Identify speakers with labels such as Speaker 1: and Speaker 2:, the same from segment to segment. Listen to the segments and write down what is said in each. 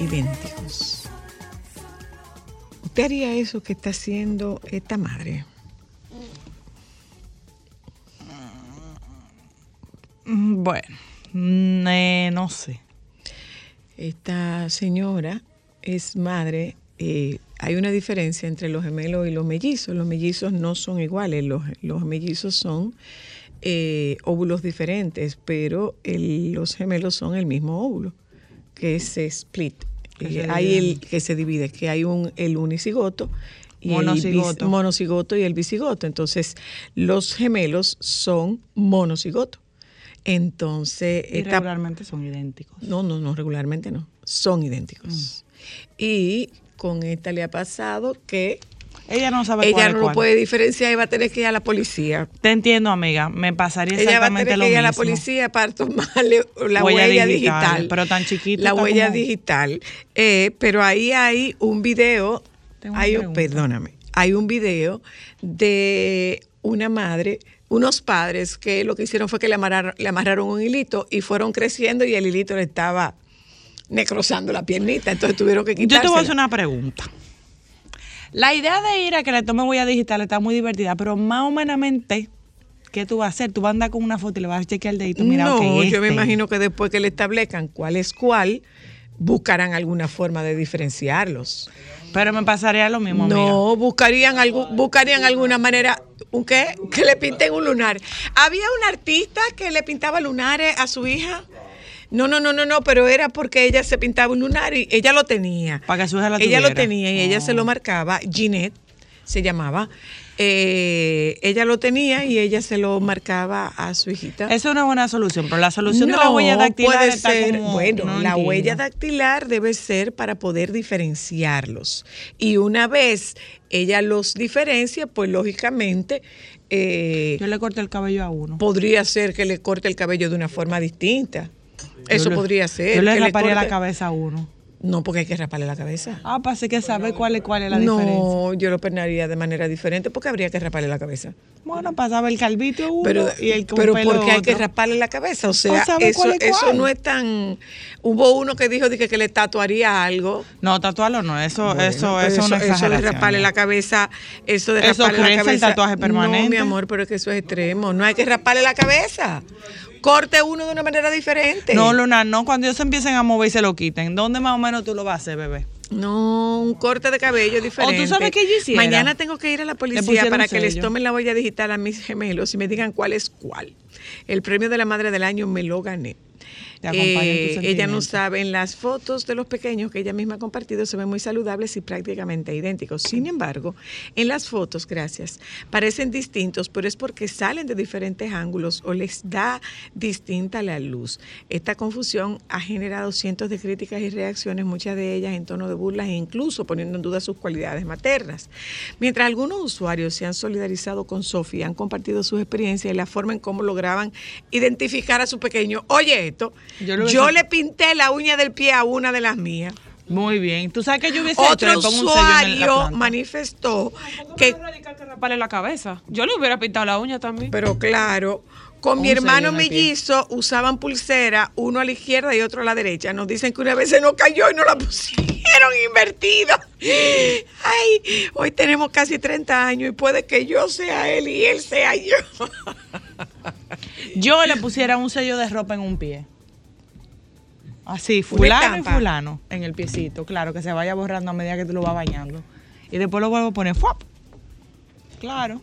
Speaker 1: idénticos, ¿usted haría eso que está haciendo esta madre?
Speaker 2: Bueno, eh, no sé.
Speaker 1: Esta señora es madre. eh, hay una diferencia entre los gemelos y los mellizos. Los mellizos no son iguales. Los, mellizos son eh, óvulos diferentes, pero los gemelos son el mismo óvulo, que se split.
Speaker 2: Que
Speaker 1: hay el que se divide, que hay un el unicigoto y el
Speaker 2: Monocigoto.
Speaker 1: bis- monocigoto y el bicigoto. Entonces, los gemelos son monocigoto. Entonces,
Speaker 2: Y
Speaker 1: esta
Speaker 2: regularmente son idénticos.
Speaker 1: no, no, no, regularmente no. Son idénticos. Y con esta le ha pasado que
Speaker 2: Ella no sabe cuál
Speaker 1: ella
Speaker 2: es
Speaker 1: no lo
Speaker 2: cuál.
Speaker 1: puede diferenciar y va a tener que ir a la policía.
Speaker 2: Te entiendo, amiga. Me pasaría
Speaker 1: Ella va a
Speaker 2: exactamente
Speaker 1: tener
Speaker 2: lo
Speaker 1: que ir a la
Speaker 2: mismo.
Speaker 1: policía para tomarle la
Speaker 2: Huella
Speaker 1: huella,
Speaker 2: digital,
Speaker 1: digital,
Speaker 2: pero tan chiquita
Speaker 1: La huella
Speaker 2: como-
Speaker 1: digital. Eh, pero ahí hay un video,
Speaker 2: Tengo
Speaker 1: hay un, perdóname, hay un video de una madre, unos padres que lo que hicieron fue que le amarraron, le amarraron un hilito y fueron creciendo y el hilito le estaba necrosando la piernita, entonces tuvieron que
Speaker 2: Yo te voy a hacer una pregunta. La idea de ir a que le tome huella digital está muy divertida, pero más menos, ¿qué tú vas a hacer? Tú vas a andar con una foto y le vas a chequear el dedito. Mira,
Speaker 1: no,
Speaker 2: ok,
Speaker 1: yo me
Speaker 2: este.
Speaker 1: imagino que después que le establezcan cuál es cuál, buscarán alguna forma de diferenciarlos.
Speaker 2: Pero me pasaría lo mismo, amiga.
Speaker 1: No, buscarían, algo, buscarían alguna manera, ¿un qué? Que le pinten un lunar. Había un artista que le pintaba lunares a su hija. No, no, no, no, no, pero era porque ella se pintaba un lunar y ella lo tenía.
Speaker 2: Para que su hija la
Speaker 1: Ella lo tenía y ella se lo marcaba, Ginette se llamaba. Eh, ella lo tenía y ella se lo marcaba a su hijita.
Speaker 2: Esa es una buena solución, pero la solución de la huella dactilar
Speaker 1: puede
Speaker 2: está
Speaker 1: ser,
Speaker 2: como-
Speaker 1: bueno,
Speaker 2: no
Speaker 1: la
Speaker 2: entiendo.
Speaker 1: huella dactilar debe ser para poder diferenciarlos. Y una vez ella los diferencia, pues lógicamente eh,
Speaker 2: Yo le corté el cabello a uno.
Speaker 1: podría ser que le corte el cabello de una forma distinta. Eso
Speaker 2: le-
Speaker 1: podría ser.
Speaker 2: Yo le
Speaker 1: que
Speaker 2: raparía la cabeza a uno.
Speaker 1: No, porque hay que raparle la cabeza.
Speaker 2: Ah, para que saber cuál es, cuál es la diferencia.
Speaker 1: No, yo lo peinaría de manera diferente porque habría que raparle la cabeza.
Speaker 2: Bueno, para saber el calvito uno
Speaker 1: Pero,
Speaker 2: y el con
Speaker 1: pero
Speaker 2: pelo
Speaker 1: porque hay que raparle la cabeza. O sea, eso,
Speaker 2: cuál es
Speaker 1: eso no es tan. Hubo uno que dijo que, que le tatuaría algo.
Speaker 2: No, tatuarlo no, eso,
Speaker 1: Bueno,
Speaker 2: eso,
Speaker 1: pues
Speaker 2: eso, es una
Speaker 1: eso de raparle la cabeza, eso de
Speaker 2: Eso
Speaker 1: raparle la
Speaker 2: crece el
Speaker 1: cabeza.
Speaker 2: tatuaje permanente.
Speaker 1: No, mi amor, pero es que eso es extremo. No hay que raparle la cabeza. Corte uno de una manera diferente.
Speaker 2: No, Luna, no, cuando ellos se empiecen a mover y se lo quiten, ¿dónde más o menos tú lo vas a hacer, bebé?
Speaker 1: No, un corte de cabello diferente.
Speaker 2: sabes qué yo hiciera?
Speaker 1: Mañana tengo que ir a la policía para que les tomen la huella digital a mis gemelos y me digan cuál es cuál. El premio de la madre del año me lo gané. Eh, ella no sabe, en las fotos de los pequeños que ella misma ha compartido se ven muy saludables y prácticamente idénticos. Sin embargo, en las fotos, gracias, parecen distintos, pero es porque salen de diferentes ángulos o les da distinta la luz. Esta confusión ha generado cientos de críticas y reacciones, muchas de ellas en tono de burlas e incluso poniendo en duda sus cualidades maternas. Mientras algunos usuarios se han solidarizado con Sofía, han compartido sus experiencias y la forma en cómo lograban identificar a su pequeño. Oye esto,
Speaker 2: Yo lo
Speaker 1: yo
Speaker 2: hubiese-
Speaker 1: le pinté la uña del pie a una de las mías.
Speaker 2: Muy bien. ¿Tú sabes que yo hubiese
Speaker 1: Otro
Speaker 2: hecho?
Speaker 1: Usuario manifestó
Speaker 3: Que
Speaker 1: que,
Speaker 3: que raparle la cabeza. Yo le hubiera pintado la uña también.
Speaker 1: pero claro, con mi hermano mellizo usaban pulsera, uno a la izquierda y otro a la derecha. Nos dicen que una vez se nos cayó y nos la pusieron invertida. Ay, hoy tenemos casi 30 años y puede que yo sea él y él sea yo.
Speaker 2: Yo le pusiera un sello de ropa en un pie. Así, fulano y fulano en el piecito. Claro, que se vaya borrando a medida que tú lo vas bañando. Y después lo vuelvo a poner ¡fuap! Claro.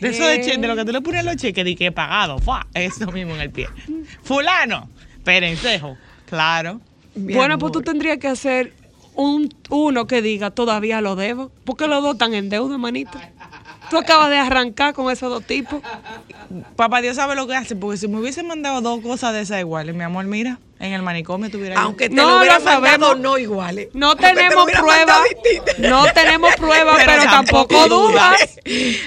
Speaker 2: De eso de, che- de lo que tú le pones a los cheques, de que he pagado, ¡fua! Eso mismo en el pie. Fulano, perencejo. Claro.
Speaker 1: Mi
Speaker 3: bueno, pues tú tendrías que hacer un, uno que diga, todavía lo debo. Porque los dos están en deuda, manito. Tú acabas de arrancar con esos dos tipos.
Speaker 2: Papá Dios sabe lo que hace, porque si me hubiesen mandado dos cosas de esas iguales, mi amor, mira, en el manicomio tuviera.
Speaker 1: Aunque te
Speaker 3: No,
Speaker 1: lo hubiera
Speaker 3: lo
Speaker 1: mandado
Speaker 3: sabemos.
Speaker 1: no iguales.
Speaker 3: No
Speaker 1: te
Speaker 3: tenemos pruebas. No tenemos pruebas, pero,
Speaker 2: Pero
Speaker 3: tampoco dudas.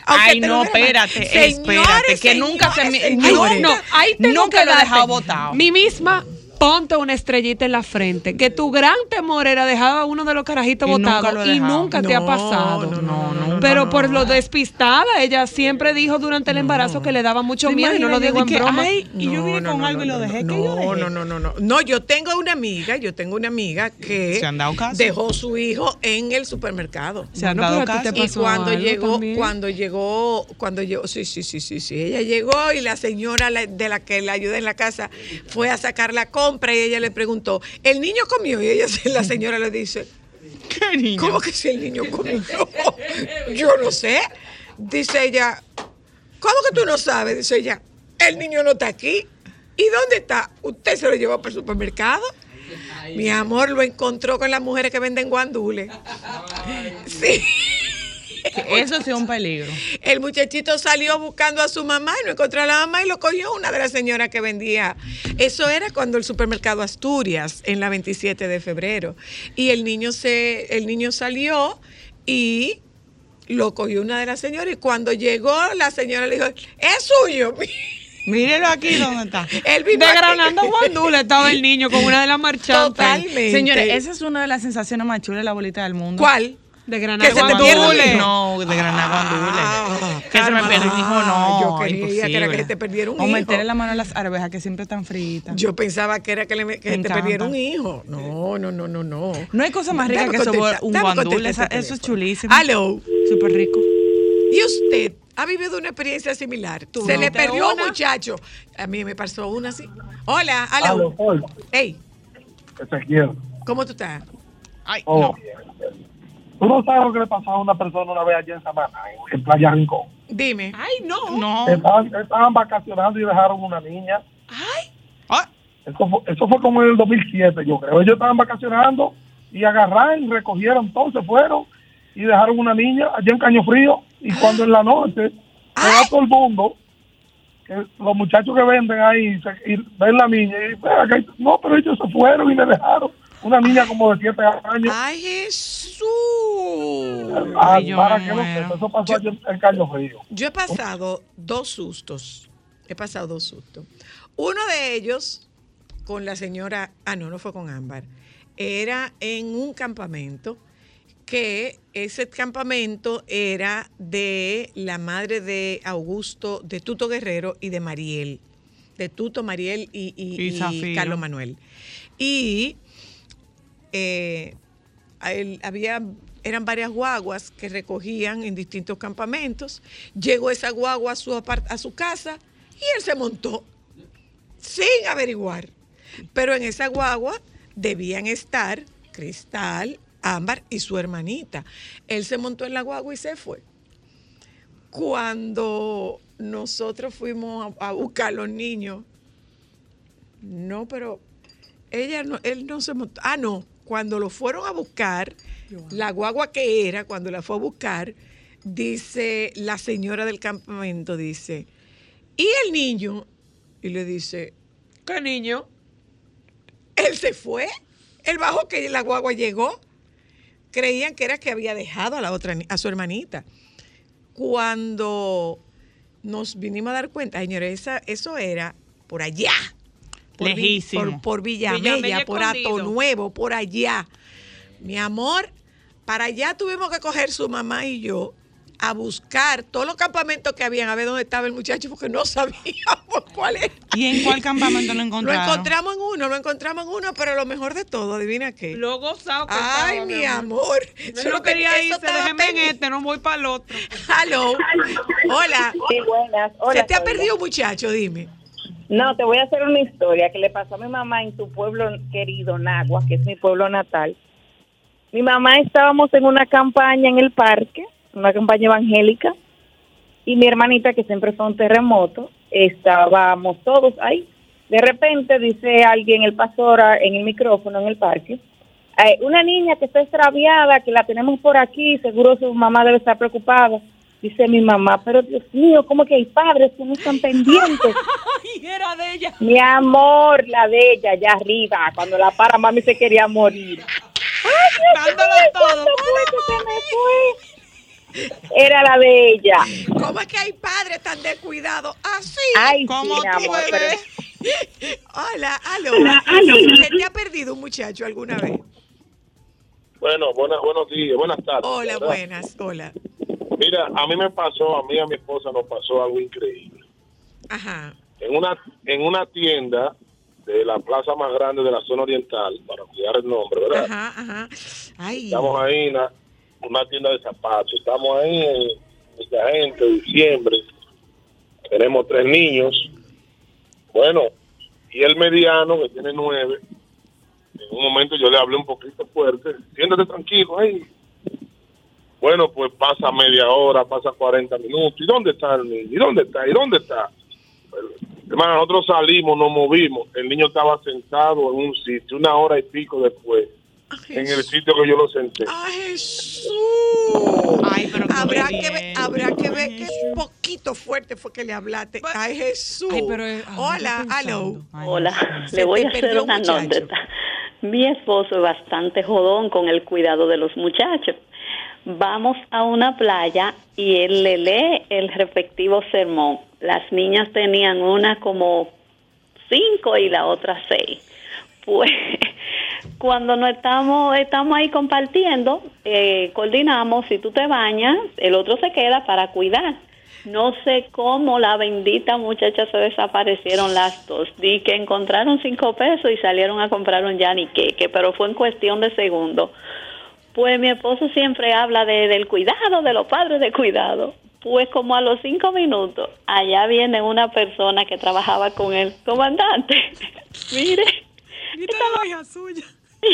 Speaker 2: Ay, no,
Speaker 1: hubiera mandado.
Speaker 2: espérate, espérate, que nunca se me-
Speaker 1: señores,
Speaker 2: no,
Speaker 1: señores.
Speaker 3: No, ahí tengo
Speaker 2: Nunca
Speaker 3: que
Speaker 2: lo he dejado botado.
Speaker 3: Mi misma, ponte una estrellita en la frente. Que tu gran temor era dejar a uno de los carajitos
Speaker 2: Y nunca
Speaker 3: botados y nunca te ha pasado.
Speaker 1: no,
Speaker 2: no, no,
Speaker 3: Pero por lo despistada, ella siempre dijo durante el embarazo que le daba mucho
Speaker 2: ¿Te
Speaker 3: miedo y no lo digo en broma.
Speaker 2: ay, y yo vine con algo y lo dejé,
Speaker 1: no,
Speaker 2: ¿qué yo dejé?
Speaker 1: No, no, no, no. No, yo tengo una amiga, yo tengo una amiga que
Speaker 2: ¿Se han dado caso?
Speaker 1: dejó su hijo en el supermercado.
Speaker 2: Se han dado caso.
Speaker 1: Y cuando llegó,
Speaker 3: también.
Speaker 1: cuando llegó, cuando llegó, sí, sí, sí, sí, sí, ella llegó y la señora de la que la ayuda en la casa fue a sacar la compra y ella le preguntó, ¿el niño comió? Y ella, la señora le dice,
Speaker 2: ¿Qué niño?
Speaker 1: ¿Cómo que si el niño comió? Yo no sé. Dice ella, ¿cómo que tú no sabes? Dice ella, el niño no está aquí. ¿Y dónde está? ¿Usted se lo llevó para el supermercado? Mi amor lo encontró con las mujeres que venden guandules. Sí.
Speaker 2: Eso sí es un peligro.
Speaker 1: El muchachito salió buscando a su mamá y no encontró a la mamá y lo cogió una de las señoras que vendía. Eso era cuando el supermercado Asturias, en la 27 de febrero. Y el niño, se, el niño salió y lo cogió una de las señoras y cuando llegó la señora le dijo, es suyo.
Speaker 2: Mírelo aquí donde está.
Speaker 1: Él.
Speaker 3: Desgranando guandula estaba el niño con una de las marchantes.
Speaker 1: Totalmente.
Speaker 2: Señores, esa es una de las sensaciones más chulas de la bolita del mundo.
Speaker 1: ¿Cuál?
Speaker 3: Desgranando
Speaker 1: Que se te hijo.
Speaker 2: No, de granar
Speaker 1: Ah,
Speaker 2: que se me
Speaker 1: ah,
Speaker 2: pierda el hijo, no.
Speaker 1: yo creía que era que te perdiera un
Speaker 2: O
Speaker 1: hijo.
Speaker 2: meterle la mano a las arvejas que siempre están fritas.
Speaker 1: Yo pensaba que era que, le, que
Speaker 2: Me
Speaker 1: te perdiera un hijo. No, no, no, no, no.
Speaker 2: no hay cosa más rica
Speaker 1: Dame
Speaker 2: que eso,
Speaker 1: contestar,
Speaker 2: un guandule. Eso es chulísimo.
Speaker 1: Aló.
Speaker 2: Súper rico.
Speaker 1: ¿Y usted ha vivido una experiencia similar?
Speaker 3: Tú
Speaker 1: Se
Speaker 3: no.
Speaker 1: le
Speaker 3: ¿Te
Speaker 1: perdió un muchacho. A mí me pasó una así. Hola, aló.
Speaker 4: Aló, hola.
Speaker 1: Hey. ¿cómo tú estás?
Speaker 2: Ay,
Speaker 4: Oh,
Speaker 2: no.
Speaker 4: ¿Tú no sabes lo que le pasó a una persona una vez allá en Samaná, en, en Playa Rincón?
Speaker 1: Dime.
Speaker 3: Ay, no.
Speaker 2: No.
Speaker 4: Estaban, estaban vacacionando y dejaron una niña.
Speaker 2: Ay.
Speaker 4: Eso fue, eso fue como en el 2007, yo creo. Ellos estaban vacacionando y agarraron, recogieron todo, se fueron y dejaron una niña allá en Caño Frío. Y cuando en la noche se va todo el mundo, que los muchachos que venden ahí se- y ven la niña y "Ven acá", y, no, pero ellos se fueron y le dejaron una niña como de 7 años.
Speaker 1: Ay, Jesús.
Speaker 4: Ah,
Speaker 2: Ay, yo
Speaker 4: para que eso pasó allá en, en Caño Frío.
Speaker 1: Yo he pasado dos sustos. He pasado dos sustos. Uno de ellos con la señora, ah, no, no fue con Ámbar. Era en un campamento que ese campamento era de la madre de Augusto, de Tuto Guerrero y de Mariel. De Tuto, Mariel y, y-
Speaker 2: Y
Speaker 1: y
Speaker 2: Zafiro.
Speaker 1: Carlos Manuel. Y eh, él había, eran varias guaguas que recogían en distintos campamentos. Llegó esa guagua a su, a su casa y él se montó sin averiguar. Pero en esa guagua debían estar Cristal, Ámbar y su hermanita. Él se montó en la guagua y se fue. Cuando nosotros fuimos a buscar a los niños, no, pero ella no, él no se montó. Ah, no, cuando lo fueron a buscar, la guagua que era, cuando la fue a buscar, dice la señora del campamento, dice, ¿y el niño? Y le dice,
Speaker 3: ¿Qué niño?
Speaker 1: él se fue, él bajó que la guagua llegó. Creían que era que había dejado a la otra, a su hermanita. Cuando nos vinimos a dar cuenta, señores, esa- eso era por allá. Por,
Speaker 2: Lejísimo.
Speaker 1: por, por Villamella,
Speaker 3: Villamella
Speaker 1: por. Ato Nuevo, por allá. Mi amor, para allá tuvimos que coger su mamá y yo a buscar todos los campamentos que habían, a ver dónde estaba el muchacho, porque no sabíamos cuál era.
Speaker 2: ¿Y en cuál campamento lo
Speaker 1: Lo
Speaker 2: encontraron?
Speaker 1: encontramos en uno, lo encontramos en uno, pero lo mejor de todo, adivina qué.
Speaker 3: Lo gozado que
Speaker 1: Ay,
Speaker 3: estaba,
Speaker 1: mi amor.
Speaker 3: Yo no
Speaker 1: lo que-
Speaker 3: quería irse, déjeme en este, no voy para el otro.
Speaker 1: Hello. Hola.
Speaker 5: Sí, buenas. Hola,
Speaker 1: Se te ha perdido un muchacho, dime.
Speaker 5: No, te voy a hacer una historia que le pasó a mi mamá en su pueblo querido, Nagua, que es mi pueblo natal. Mi mamá estábamos en una campaña en el parque, una campaña evangélica, y mi hermanita, que siempre fue un terremoto, estábamos todos ahí. De repente dice alguien, el pastor, a- en el micrófono en el parque, eh, una niña que está extraviada, que la tenemos por aquí, seguro su mamá debe estar preocupada. Dice mi mamá, pero Dios mío, ¿cómo que hay padres que no están pendientes?
Speaker 3: Ay, era de ella.
Speaker 5: Mi amor, la de ella, allá arriba, cuando la para, mami se quería morir.
Speaker 3: Dándolo todo.
Speaker 5: ¿Cuándo fue que se me fue? Era la de ella.
Speaker 1: ¿Cómo es que hay padres tan descuidados? Así.
Speaker 5: Ay,
Speaker 2: ¿Cómo
Speaker 5: sí, mi
Speaker 2: tú,
Speaker 5: amor, pero-
Speaker 2: bebé?
Speaker 1: Hola, aló. ¿Se te ha perdido un muchacho alguna vez?
Speaker 6: Bueno, buenas, buenos días, buenas tardes.
Speaker 1: Hola,
Speaker 6: ¿verdad?
Speaker 1: buenas. Hola.
Speaker 6: Mira, a mí me pasó, a mí y a mi esposa nos pasó algo increíble.
Speaker 1: Ajá.
Speaker 6: En una, en una tienda de la plaza más grande de la zona oriental, para cuidar el nombre, ¿verdad?
Speaker 1: Ajá, ajá. Ay.
Speaker 6: Estamos ahí en una tienda de zapatos. Estamos ahí en mucha gente, diciembre. Tenemos tres niños. Bueno, y el mediano, que tiene nueve, en un momento yo le hablé un poquito fuerte. Siéntate tranquilo, ahí. Bueno, pues pasa media hora, pasa 40 minutos. ¿Y dónde está el niño? ¿Y dónde está? ¿Y dónde está? Hermano, nosotros salimos, nos movimos. El niño estaba sentado en un sitio, una hora y pico después, en el sitio que yo lo senté.
Speaker 1: ¡Ay, Jesús!
Speaker 2: Ay, pero
Speaker 1: habrá que, ver, habrá que ver qué poquito fuerte fue que le hablaste. ¡Ay, Jesús!
Speaker 2: Ay, pero, eh, ay,
Speaker 1: Hola, aló.
Speaker 7: Hola, le voy a hacer una anécdota. Mi esposo es bastante jodón con el cuidado de los muchachos. Vamos a una playa y él le lee el respectivo sermón. Las niñas tenían una como cinco y la otra seis. Pues cuando no estamos, estamos ahí compartiendo, eh, coordinamos, si tú te bañas, el otro se queda para cuidar. No sé cómo la bendita muchacha se desaparecieron las dos. Di que encontraron cinco pesos y salieron a comprar un yaniqueque, pero fue en cuestión de segundos. Pues mi esposo siempre habla de, del cuidado, de los padres de cuidado. Pues como a los cinco minutos, allá viene una persona que trabajaba con el comandante. Mire,
Speaker 3: Viste la hija suya.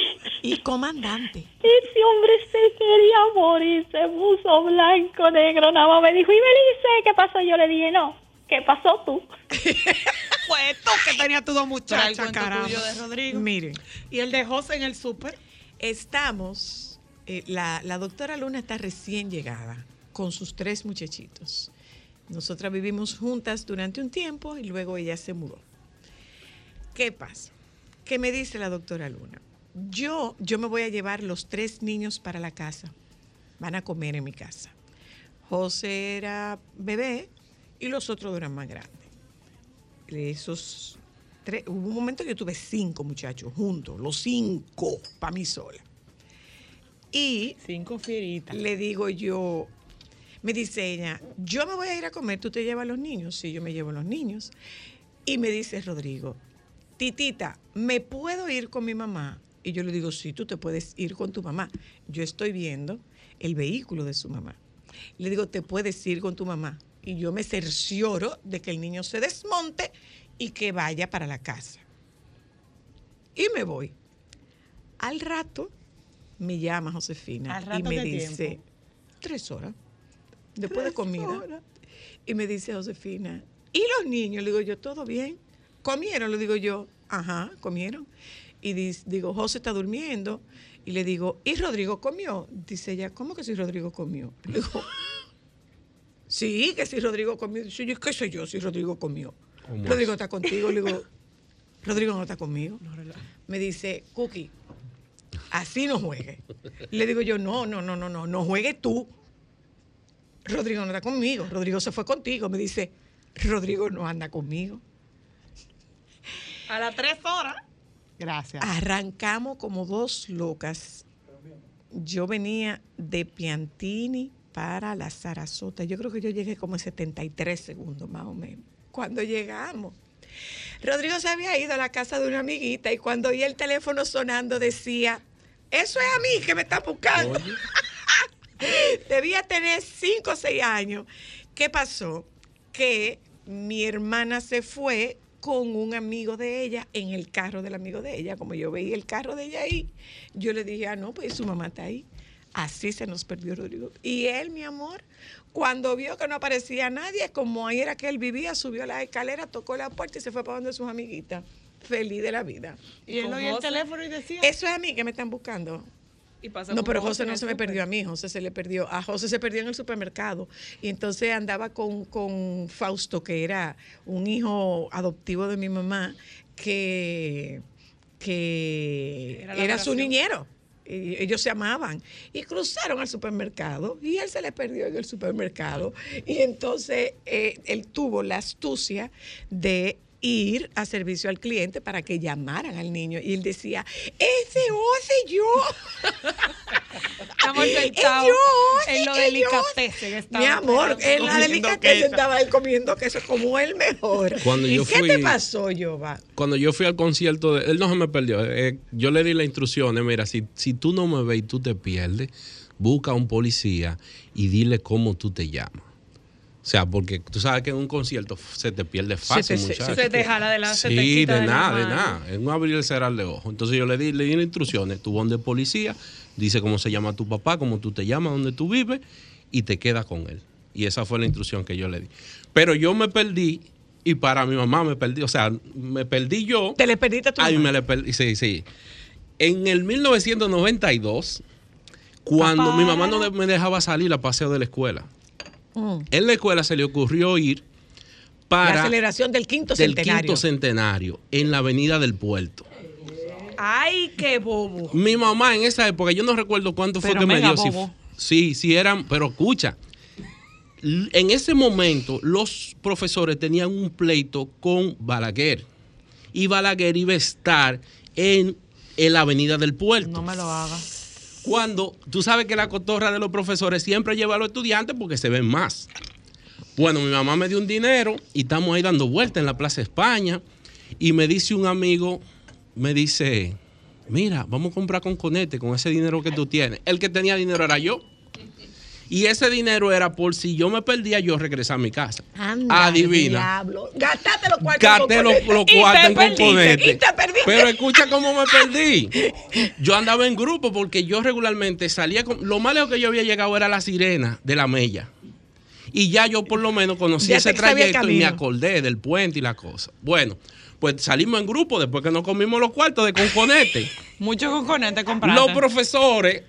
Speaker 1: Y comandante.
Speaker 7: ese hombre se quería morir, se puso blanco, negro, nada más me dijo, y Belice, ¿qué pasó? Yo le dije, no, ¿qué pasó tú?
Speaker 3: Fue tú que tenías tus dos muchachas, caramba.
Speaker 2: tuyo de Rodrigo.
Speaker 1: Miren,
Speaker 2: Y el de José en el súper.
Speaker 1: estamos, eh, la, doctora Luna está recién llegada con sus tres muchachitos. Nosotras vivimos juntas durante un tiempo y luego ella se mudó. ¿Qué pasa? ¿Qué me dice la doctora Luna? Yo, yo me voy a llevar los tres niños para la casa. Van a comer en mi casa. José era bebé y los otros eran más grandes. Esos hubo un momento que yo tuve cinco muchachos juntos, los cinco, para mí sola. Y
Speaker 2: Cinco fieritas.
Speaker 1: le digo yo, me dice ella, yo me voy a ir a comer, ¿tú te llevas a los niños? Sí, yo me llevo a los niños. Y me dice Rodrigo, titita, ¿me puedo ir con mi mamá? Y yo le digo, sí, tú te puedes ir con tu mamá. Yo estoy viendo el vehículo de su mamá. Le digo, te puedes ir con tu mamá. Y yo me cercioro de que el niño se desmonte y que vaya para la casa. Y me voy. Al rato me llama Josefina
Speaker 2: ¿Al
Speaker 1: y me dice,
Speaker 2: tiempo?
Speaker 1: tres horas, después de comida. Y me dice Josefina, ¿y los niños? Le digo yo, ¿todo bien? ¿Comieron? Le digo yo, ajá, comieron. Y digo, José está durmiendo. Y le digo, ¿y Rodrigo comió? Dice ella, ¿cómo que si Rodrigo comió? Le digo, sí, que si Rodrigo comió. Dice, yo, ¿qué sé yo si Rodrigo comió? Rodrigo está contigo. Le digo, Rodrigo no está conmigo. Me dice, Cookie, así no juegue. Le digo yo, no, no, no, no, no, no juegue tú. Rodrigo no está conmigo. Rodrigo se fue contigo. Me dice, Rodrigo no anda conmigo.
Speaker 2: A las tres horas. Gracias.
Speaker 1: Arrancamos como dos locas. Yo venía de Piantini para la Sarasota. Yo creo que yo llegué como en 73 segundos más o menos. Cuando llegamos, Rodrigo se había ido a la casa de una amiguita y cuando oí el teléfono sonando decía, eso es a mí que me está buscando. Debía tener 5 o 6 años. ¿Qué pasó? Que mi hermana se fue con un amigo de ella en el carro del amigo de ella. Como yo veía el carro de ella ahí, yo le dije, ah, no, pues su mamá está ahí. Así se nos perdió Rodrigo. Y él, mi amor, cuando vio que no aparecía nadie, como ahí era que él vivía, subió la escalera, tocó la puerta y se fue para donde sus amiguitas. Feliz de la vida.
Speaker 2: Y él oía el teléfono y decía.
Speaker 1: Eso es a mí que me están buscando.
Speaker 3: Y pasa
Speaker 1: No, pero José no se me perdió a mí, José se le perdió. A José se perdió en el supermercado. Y entonces andaba con, con Fausto, que era un hijo adoptivo de mi mamá, que, que
Speaker 3: Era
Speaker 1: su niñero. Y ellos se amaban. Y cruzaron al supermercado y él se le perdió en el supermercado. Y entonces eh, él tuvo la astucia de ir a servicio al cliente para que llamaran al niño. Y él decía, ese José yo.
Speaker 3: Estamos sentados
Speaker 1: Ellos,
Speaker 3: en lo
Speaker 1: ellos.
Speaker 3: delicatessen.
Speaker 1: Mi amor, en la
Speaker 2: queso.
Speaker 1: estaba él comiendo queso como el mejor.
Speaker 8: Cuando
Speaker 1: ¿Y
Speaker 8: yo
Speaker 1: qué
Speaker 8: fui-
Speaker 1: te pasó, Jova?
Speaker 8: Cuando yo fui al concierto, de, él no se me perdió. eh, yo le di las instrucciones, mira, si, si tú no me ves y tú te pierdes, busca a un policía y dile cómo tú te llamas. O sea, porque tú sabes que en un concierto se te pierde fácil,
Speaker 1: te- se-
Speaker 8: muchacho.
Speaker 3: Se te jala de la se te
Speaker 8: Sí,
Speaker 3: quita
Speaker 8: de nada, de nada. Es un abrir y cerrar de ojos. Entonces yo le di, le di las instrucciones. Tú donde policía, dice cómo se llama tu papá, cómo tú te llamas, dónde tú vives y te quedas con él. Y esa fue la instrucción que yo le di. Pero yo me perdí y para mi mamá me perdí. O sea, me perdí yo.
Speaker 1: ¿Te le perdiste a tu
Speaker 8: Ay,
Speaker 1: mamá?
Speaker 8: me le perdí. Sí, sí. En el 1992, cuando
Speaker 3: Papá.
Speaker 8: mi mamá no de- me dejaba salir a paseo de la escuela,
Speaker 1: Mm.
Speaker 8: en la escuela se le ocurrió ir
Speaker 1: La
Speaker 8: para
Speaker 1: celebración del quinto
Speaker 8: del
Speaker 1: centenario.
Speaker 8: quinto centenario en la avenida del puerto.
Speaker 3: Ay, qué bobo.
Speaker 8: Mi mamá en esa época, yo no recuerdo cuánto fue que me dio. si-
Speaker 2: bobo.
Speaker 8: Sí, sí, eran, pero escucha. En ese momento, los profesores tenían un pleito con Balaguer. Y Balaguer iba a estar en, en la avenida del puerto.
Speaker 2: No me lo haga.
Speaker 8: Cuando tú sabes que la cotorra de los profesores siempre lleva a los estudiantes porque se ven más. Bueno, mi mamá me dio un dinero y estamos ahí dando vueltas en la Plaza España. Y me dice un amigo, me dice, mira, vamos a comprar con Conete con ese dinero que tú tienes. El que tenía dinero era yo. Y ese dinero era por si yo me perdía, yo regresar a mi casa.
Speaker 1: Anda,
Speaker 8: Adivina.
Speaker 1: diablo. Gastaste los cuartos.
Speaker 8: Gasté los, cuartos en
Speaker 1: perdiste,
Speaker 8: componente.
Speaker 1: Y te perdiste.
Speaker 8: Pero escucha cómo me perdí. Yo andaba en grupo porque yo regularmente salía con. Lo más lejos que yo había llegado era la sirena de la Mella. Y ya yo por lo menos conocí
Speaker 1: Ya
Speaker 8: ese trayecto y me acordé del puente y la cosa. Bueno, pues salimos en grupo después que nos comimos los cuartos de Conconete.
Speaker 2: Mucho conconete compraste.
Speaker 8: Los profesores,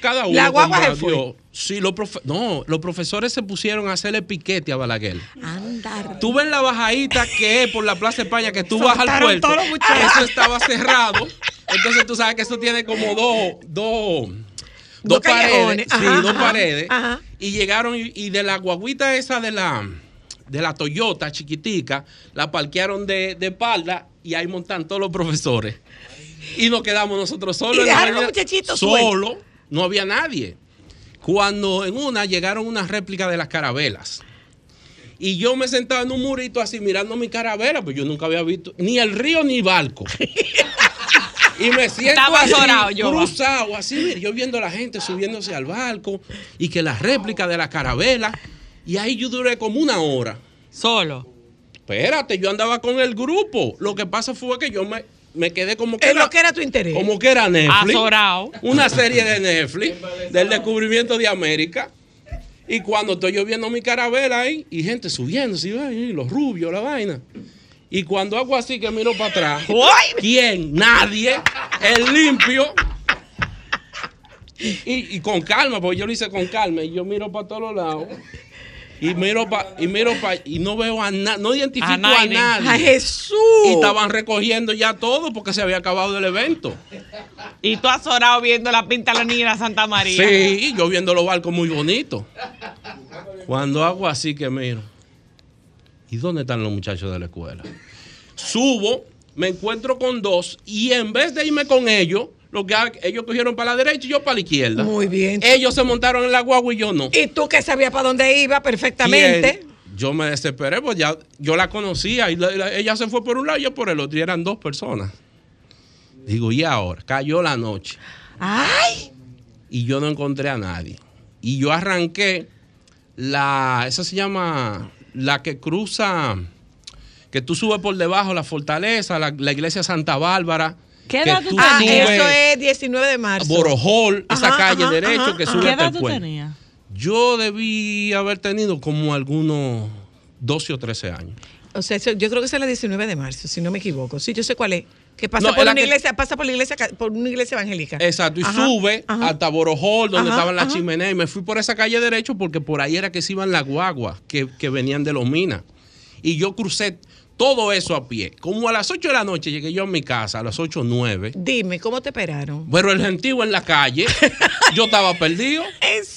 Speaker 8: cada uno.
Speaker 1: La guagua se
Speaker 8: compartió. Sí, los profe- no, los profesores se pusieron a hacerle piquete a Balaguer.
Speaker 1: Andar.
Speaker 8: Tú ves la bajadita que es por la Plaza España, que tú vas al puerto.
Speaker 2: todos los muchachos.
Speaker 8: Eso estaba cerrado. Entonces tú sabes que eso tiene como dos, dos,
Speaker 1: Dos
Speaker 8: paredes. Sí,
Speaker 1: Ajá,
Speaker 8: dos paredes.
Speaker 1: ajá.
Speaker 8: Y llegaron y, y de la guaguita esa de la, de la Toyota chiquitica, la parquearon de, de espalda y ahí montan todos los profesores. Y nos quedamos nosotros solos.
Speaker 1: Y
Speaker 8: en la
Speaker 1: dejaron los muchachitos
Speaker 8: Solo, no había nadie. Cuando en una llegaron unas réplicas de las carabelas. Y yo me sentaba en un murito así mirando mi carabela, pues yo nunca había visto ni el río ni barco. Y me siento así,
Speaker 2: yo,
Speaker 8: cruzado, así, mira, yo viendo a la gente subiéndose al barco y que las réplicas de la carabela. Y ahí yo duré como una hora.
Speaker 2: Solo.
Speaker 8: Espérate, yo andaba con el grupo. Lo que pasa fue que yo me, me quedé como que
Speaker 1: Es lo que era tu interés.
Speaker 8: como que era Netflix.
Speaker 2: Azorado.
Speaker 8: Una serie de Netflix del descubrimiento de América. Y cuando estoy yo viendo mi carabela ahí, y gente subiendo, así, ay, los rubios, la vaina. Y cuando hago así que miro para atrás, ¿quién? Nadie. El limpio. Y, y con calma, porque yo lo hice con calma. Y yo miro para todos los lados. Y miro para y miro pa, y no veo a nadie, no identifico
Speaker 2: A
Speaker 8: a,
Speaker 2: nadie.
Speaker 1: ¡A Jesús!
Speaker 8: Y estaban recogiendo ya todo porque se había acabado el evento.
Speaker 2: Y tú azorado viendo la pinta de la niña de Santa María.
Speaker 8: Sí, yo viendo los barcos muy bonitos. Cuando hago así que miro. ¿Y dónde están los muchachos de la escuela? Subo, me encuentro con dos y en vez de irme con ellos, lo que ellos cogieron para la derecha y yo para la izquierda.
Speaker 1: Muy bien.
Speaker 8: Ellos se montaron en la guagua y yo no.
Speaker 1: Y tú que sabías para dónde iba perfectamente.
Speaker 8: Yo me desesperé, pues ya yo la conocía y la- la- ella se fue por un lado y yo por el otro y eran dos personas. Digo, y ahora, cayó la noche
Speaker 1: ¡Ay!
Speaker 8: y yo no encontré a nadie. Y yo arranqué la, esa se llama la que cruza, que tú subes por debajo, la fortaleza, la, la iglesia Santa Bárbara.
Speaker 2: ¿Qué
Speaker 8: que
Speaker 2: edad tú
Speaker 1: Ah,
Speaker 2: tenías?
Speaker 1: eso es 19 de marzo.
Speaker 8: Borojol, esa
Speaker 1: Ajá,
Speaker 8: calle
Speaker 1: ajá,
Speaker 8: derecho
Speaker 1: ajá,
Speaker 8: que sube
Speaker 2: ¿Qué
Speaker 8: hasta
Speaker 2: edad
Speaker 8: el
Speaker 2: tú tenías?
Speaker 8: Yo debí haber tenido como algunos 12 o 13 años.
Speaker 1: O sea, yo creo que es la 19 de marzo, si no me equivoco. Sí, yo sé cuál es. Que pasa
Speaker 8: No,
Speaker 1: por una
Speaker 8: que-
Speaker 1: iglesia, pasa por la iglesia, por una iglesia evangélica.
Speaker 8: Exacto, y
Speaker 1: Ajá,
Speaker 8: sube
Speaker 1: ajá.
Speaker 8: hasta Borojol, donde
Speaker 1: Ajá,
Speaker 8: estaban las chimeneas, y me fui por esa calle derecho porque por ahí era que se iban las guaguas que, que venían de los minas. Y yo crucé todo eso a pie. Como a las 8 de la noche llegué yo a mi casa, a las 8 o 9.
Speaker 1: Dime, ¿cómo te esperaron?
Speaker 8: Pero el gentío en la calle, yo estaba perdido.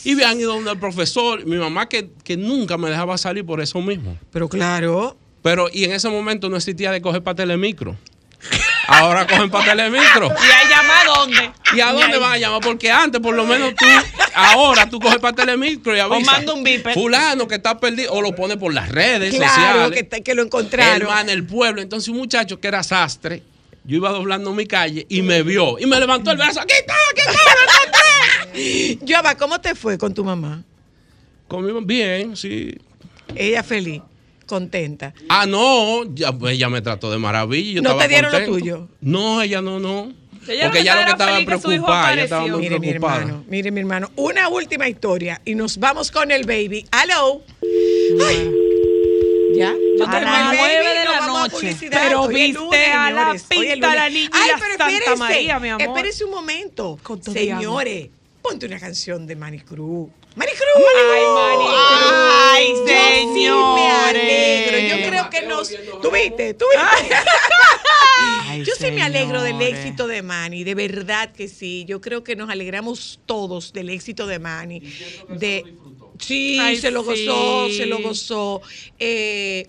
Speaker 8: Y habían ido donde el profesor, mi mamá que, que nunca me dejaba salir por eso mismo.
Speaker 1: Pero claro.
Speaker 8: Pero, y en ese momento no existía de coger para telemicro. Ahora cogen para telemicro.
Speaker 2: ¿Y a llamar dónde?
Speaker 8: ¿Y a dónde van a llamar? Porque antes, por lo menos tú, ahora tú coges para telemicro y avisas.
Speaker 2: manda un beeper.
Speaker 8: Fulano que está perdido, o lo pone por las redes
Speaker 1: Claro,
Speaker 8: sociales.
Speaker 1: que, te- que lo encontraron.
Speaker 8: Hermano, el pueblo. Entonces, un muchacho que era sastre, yo iba doblando mi calle y me vio y me levantó el brazo. ¡Aquí está! ¡Aquí está! ¡Aquí está!
Speaker 1: Yoba, ¿cómo te fue con tu mamá?
Speaker 8: Conmigo, bien, sí.
Speaker 1: Ella feliz, contenta.
Speaker 8: Ah, no, ya, pues, ella me trató de maravilla. Yo
Speaker 1: ¿No
Speaker 8: estaba
Speaker 1: te dieron lo tuyo?
Speaker 8: No, ella no, no.
Speaker 3: Ella
Speaker 8: Porque ella lo que
Speaker 3: estaba
Speaker 8: preocupada, ella estaba muy
Speaker 1: Mire, mi hermano, mire, mi hermano. Una última historia y nos vamos con el baby. ¡Aló! Ay. ¿Ya? Yo
Speaker 2: A
Speaker 1: tengo
Speaker 2: las
Speaker 1: el baby,
Speaker 2: nueve de
Speaker 1: nos
Speaker 2: la
Speaker 1: vamos a
Speaker 2: noche.
Speaker 3: Pero viste
Speaker 1: lunes,
Speaker 3: a la pinta, la niña
Speaker 1: Ay, pero
Speaker 3: Santa
Speaker 1: espérese,
Speaker 3: María, mi amor.
Speaker 1: Espérese un momento. Señores, ponte una canción de Manicruz. ¡Manicruz!
Speaker 3: Ay, Manicruz.
Speaker 2: Ay,
Speaker 1: Yo sí me alegro.
Speaker 2: señores.
Speaker 1: Yo creo que nos. ¿Tú viste? ¿Tú viste?
Speaker 2: Ay,
Speaker 1: Yo sí me alegro del
Speaker 2: señores.
Speaker 1: éxito de Manny, de verdad que sí. Yo creo que nos alegramos todos del éxito de Manny. De, sí,
Speaker 3: Ay,
Speaker 1: se lo gozó, se lo gozó. Eh,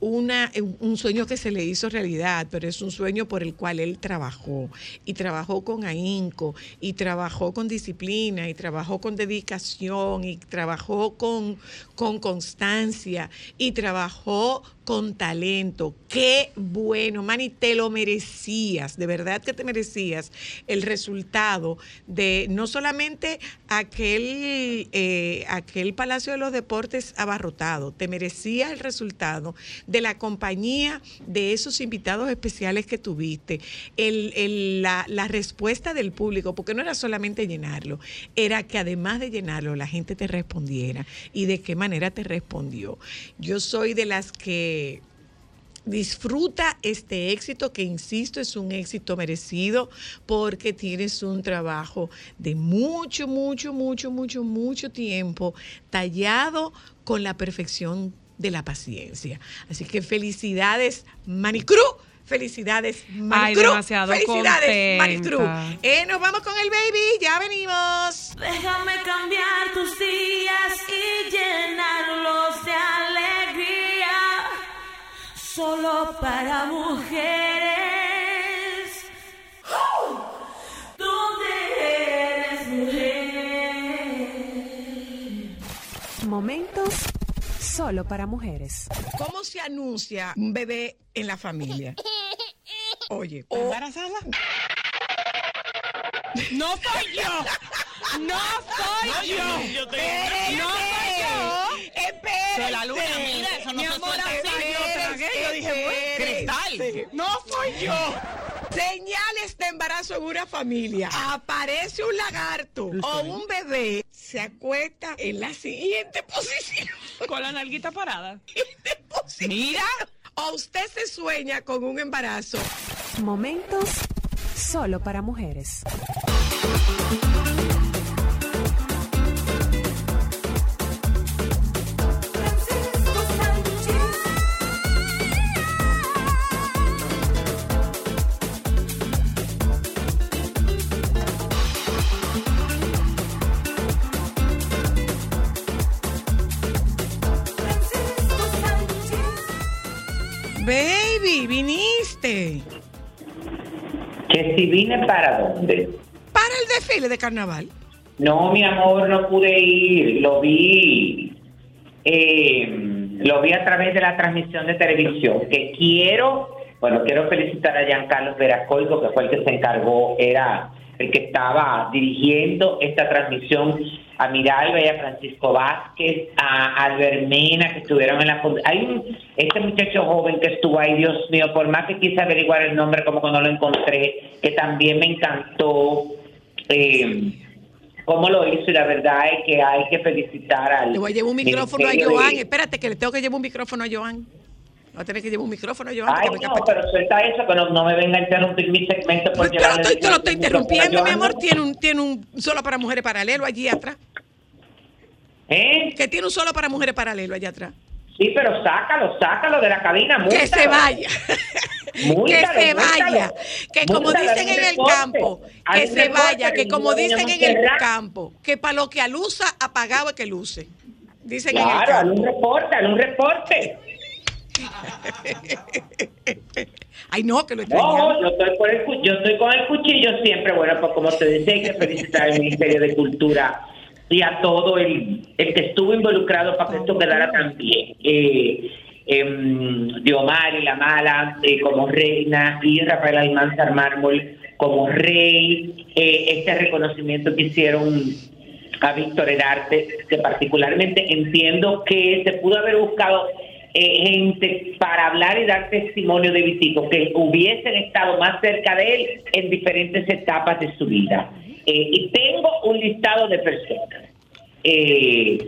Speaker 1: una, un sueño que se le hizo realidad, pero es un sueño por el cual él trabajó y trabajó con ahínco y trabajó con disciplina y trabajó con dedicación y trabajó con, con constancia y trabajó con talento. Qué bueno, Manny, te lo merecías, de verdad que te merecías el resultado de no solamente aquel, eh, aquel Palacio de los Deportes abarrotado, te merecías el resultado de la compañía de esos invitados especiales que tuviste, el- el- la, la respuesta del público, porque no era solamente llenarlo, era que además de llenarlo, la gente te respondiera y de qué manera te respondió. Yo soy de las que disfruta este éxito que, insisto, es un éxito merecido porque tienes un trabajo de mucho, mucho, mucho, mucho, mucho tiempo tallado con la perfección de la paciencia. Así que felicidades, Manicru. Felicidades, Manicru.
Speaker 3: demasiado
Speaker 1: felicidades,
Speaker 3: contenta.
Speaker 1: Manicru. Eh, nos vamos con el baby, ya venimos.
Speaker 9: Déjame cambiar tus días y llenarlos de alegría. Solo para mujeres. Eres mujer.
Speaker 10: Momentos solo para mujeres.
Speaker 1: ¿Cómo se anuncia un bebé en la familia? Oye, o-
Speaker 2: ¿Embarazada? ¡No soy yo! ¡No soy yo! ¡No soy yo!
Speaker 1: Espérate.
Speaker 2: Soy la luna, mira, eso no
Speaker 1: Mi
Speaker 2: se
Speaker 1: amor,
Speaker 2: ¡No soy yo!
Speaker 1: Señales de embarazo en una familia. Aparece un lagarto o un bebé, se acuesta en la siguiente posición.
Speaker 3: Con la nalguita parada.
Speaker 1: Siguiente posición.
Speaker 2: Mira.
Speaker 1: O usted se sueña con un embarazo.
Speaker 10: Momentos solo para mujeres.
Speaker 11: Si vine para dónde.
Speaker 1: Para el desfile de carnaval.
Speaker 11: No, mi amor, no pude ir. Lo vi. eh, lo vi a través de la transmisión de televisión. Que quiero, bueno, quiero felicitar a Giancarlo Veracoigo, que fue el que se encargó, era el que estaba dirigiendo esta transmisión. A Miralba y a Francisco Vázquez, a Albert Mena, que estuvieron en la. Hay un, este muchacho joven que estuvo ahí, Dios mío, por más que quise averiguar el nombre, como que no lo encontré, que también me encantó. Eh, cómo lo hizo y la verdad es que hay que felicitar al
Speaker 1: Le voy a llevar un micrófono a Joan. Espérate, que le tengo que llevar un micrófono a Joan. Va a tener que llevar un micrófono
Speaker 11: Ay,
Speaker 1: que
Speaker 11: no, pero suelta eso, que no, no me venga a interrumpir mi segmento por
Speaker 1: Pero
Speaker 11: llevarle
Speaker 1: estoy- te lo estoy interrumpiendo, mi amor. Tiene un, tiene un solo para mujeres paralelo allí atrás.
Speaker 11: ¿Eh?
Speaker 1: Que tiene un solo para mujeres paralelo allá atrás.
Speaker 11: Sí, pero sácalo, sácalo de la cabina.
Speaker 1: Que
Speaker 11: múltalo.
Speaker 1: se vaya. Que se vaya. Que como dicen en el campo, que se vaya. Que como dicen en el campo, que para lo que alusa, apagado es que luce. Dicen
Speaker 11: Claro,
Speaker 1: en el
Speaker 11: hazle un
Speaker 1: campo.
Speaker 11: reporte, un reporte.
Speaker 1: Ay, no, que lo.
Speaker 11: No, yo estoy, por el, cu- yo estoy con el cuchillo siempre. Bueno, pues como te decía, hay que felicitar al Ministerio de Cultura y a todo el, el que estuvo involucrado para que esto quedara tan bien. Eh, em, Diomar y La Mala eh, como reina y Rafael Almanzar Mármol como rey. eh, este reconocimiento que hicieron a Víctor Herarte, que particularmente entiendo que se pudo haber buscado eh, gente para hablar y dar testimonio de Vitico, que hubiesen estado más cerca de él en diferentes etapas de su vida. Eh, y tengo un listado de personas eh,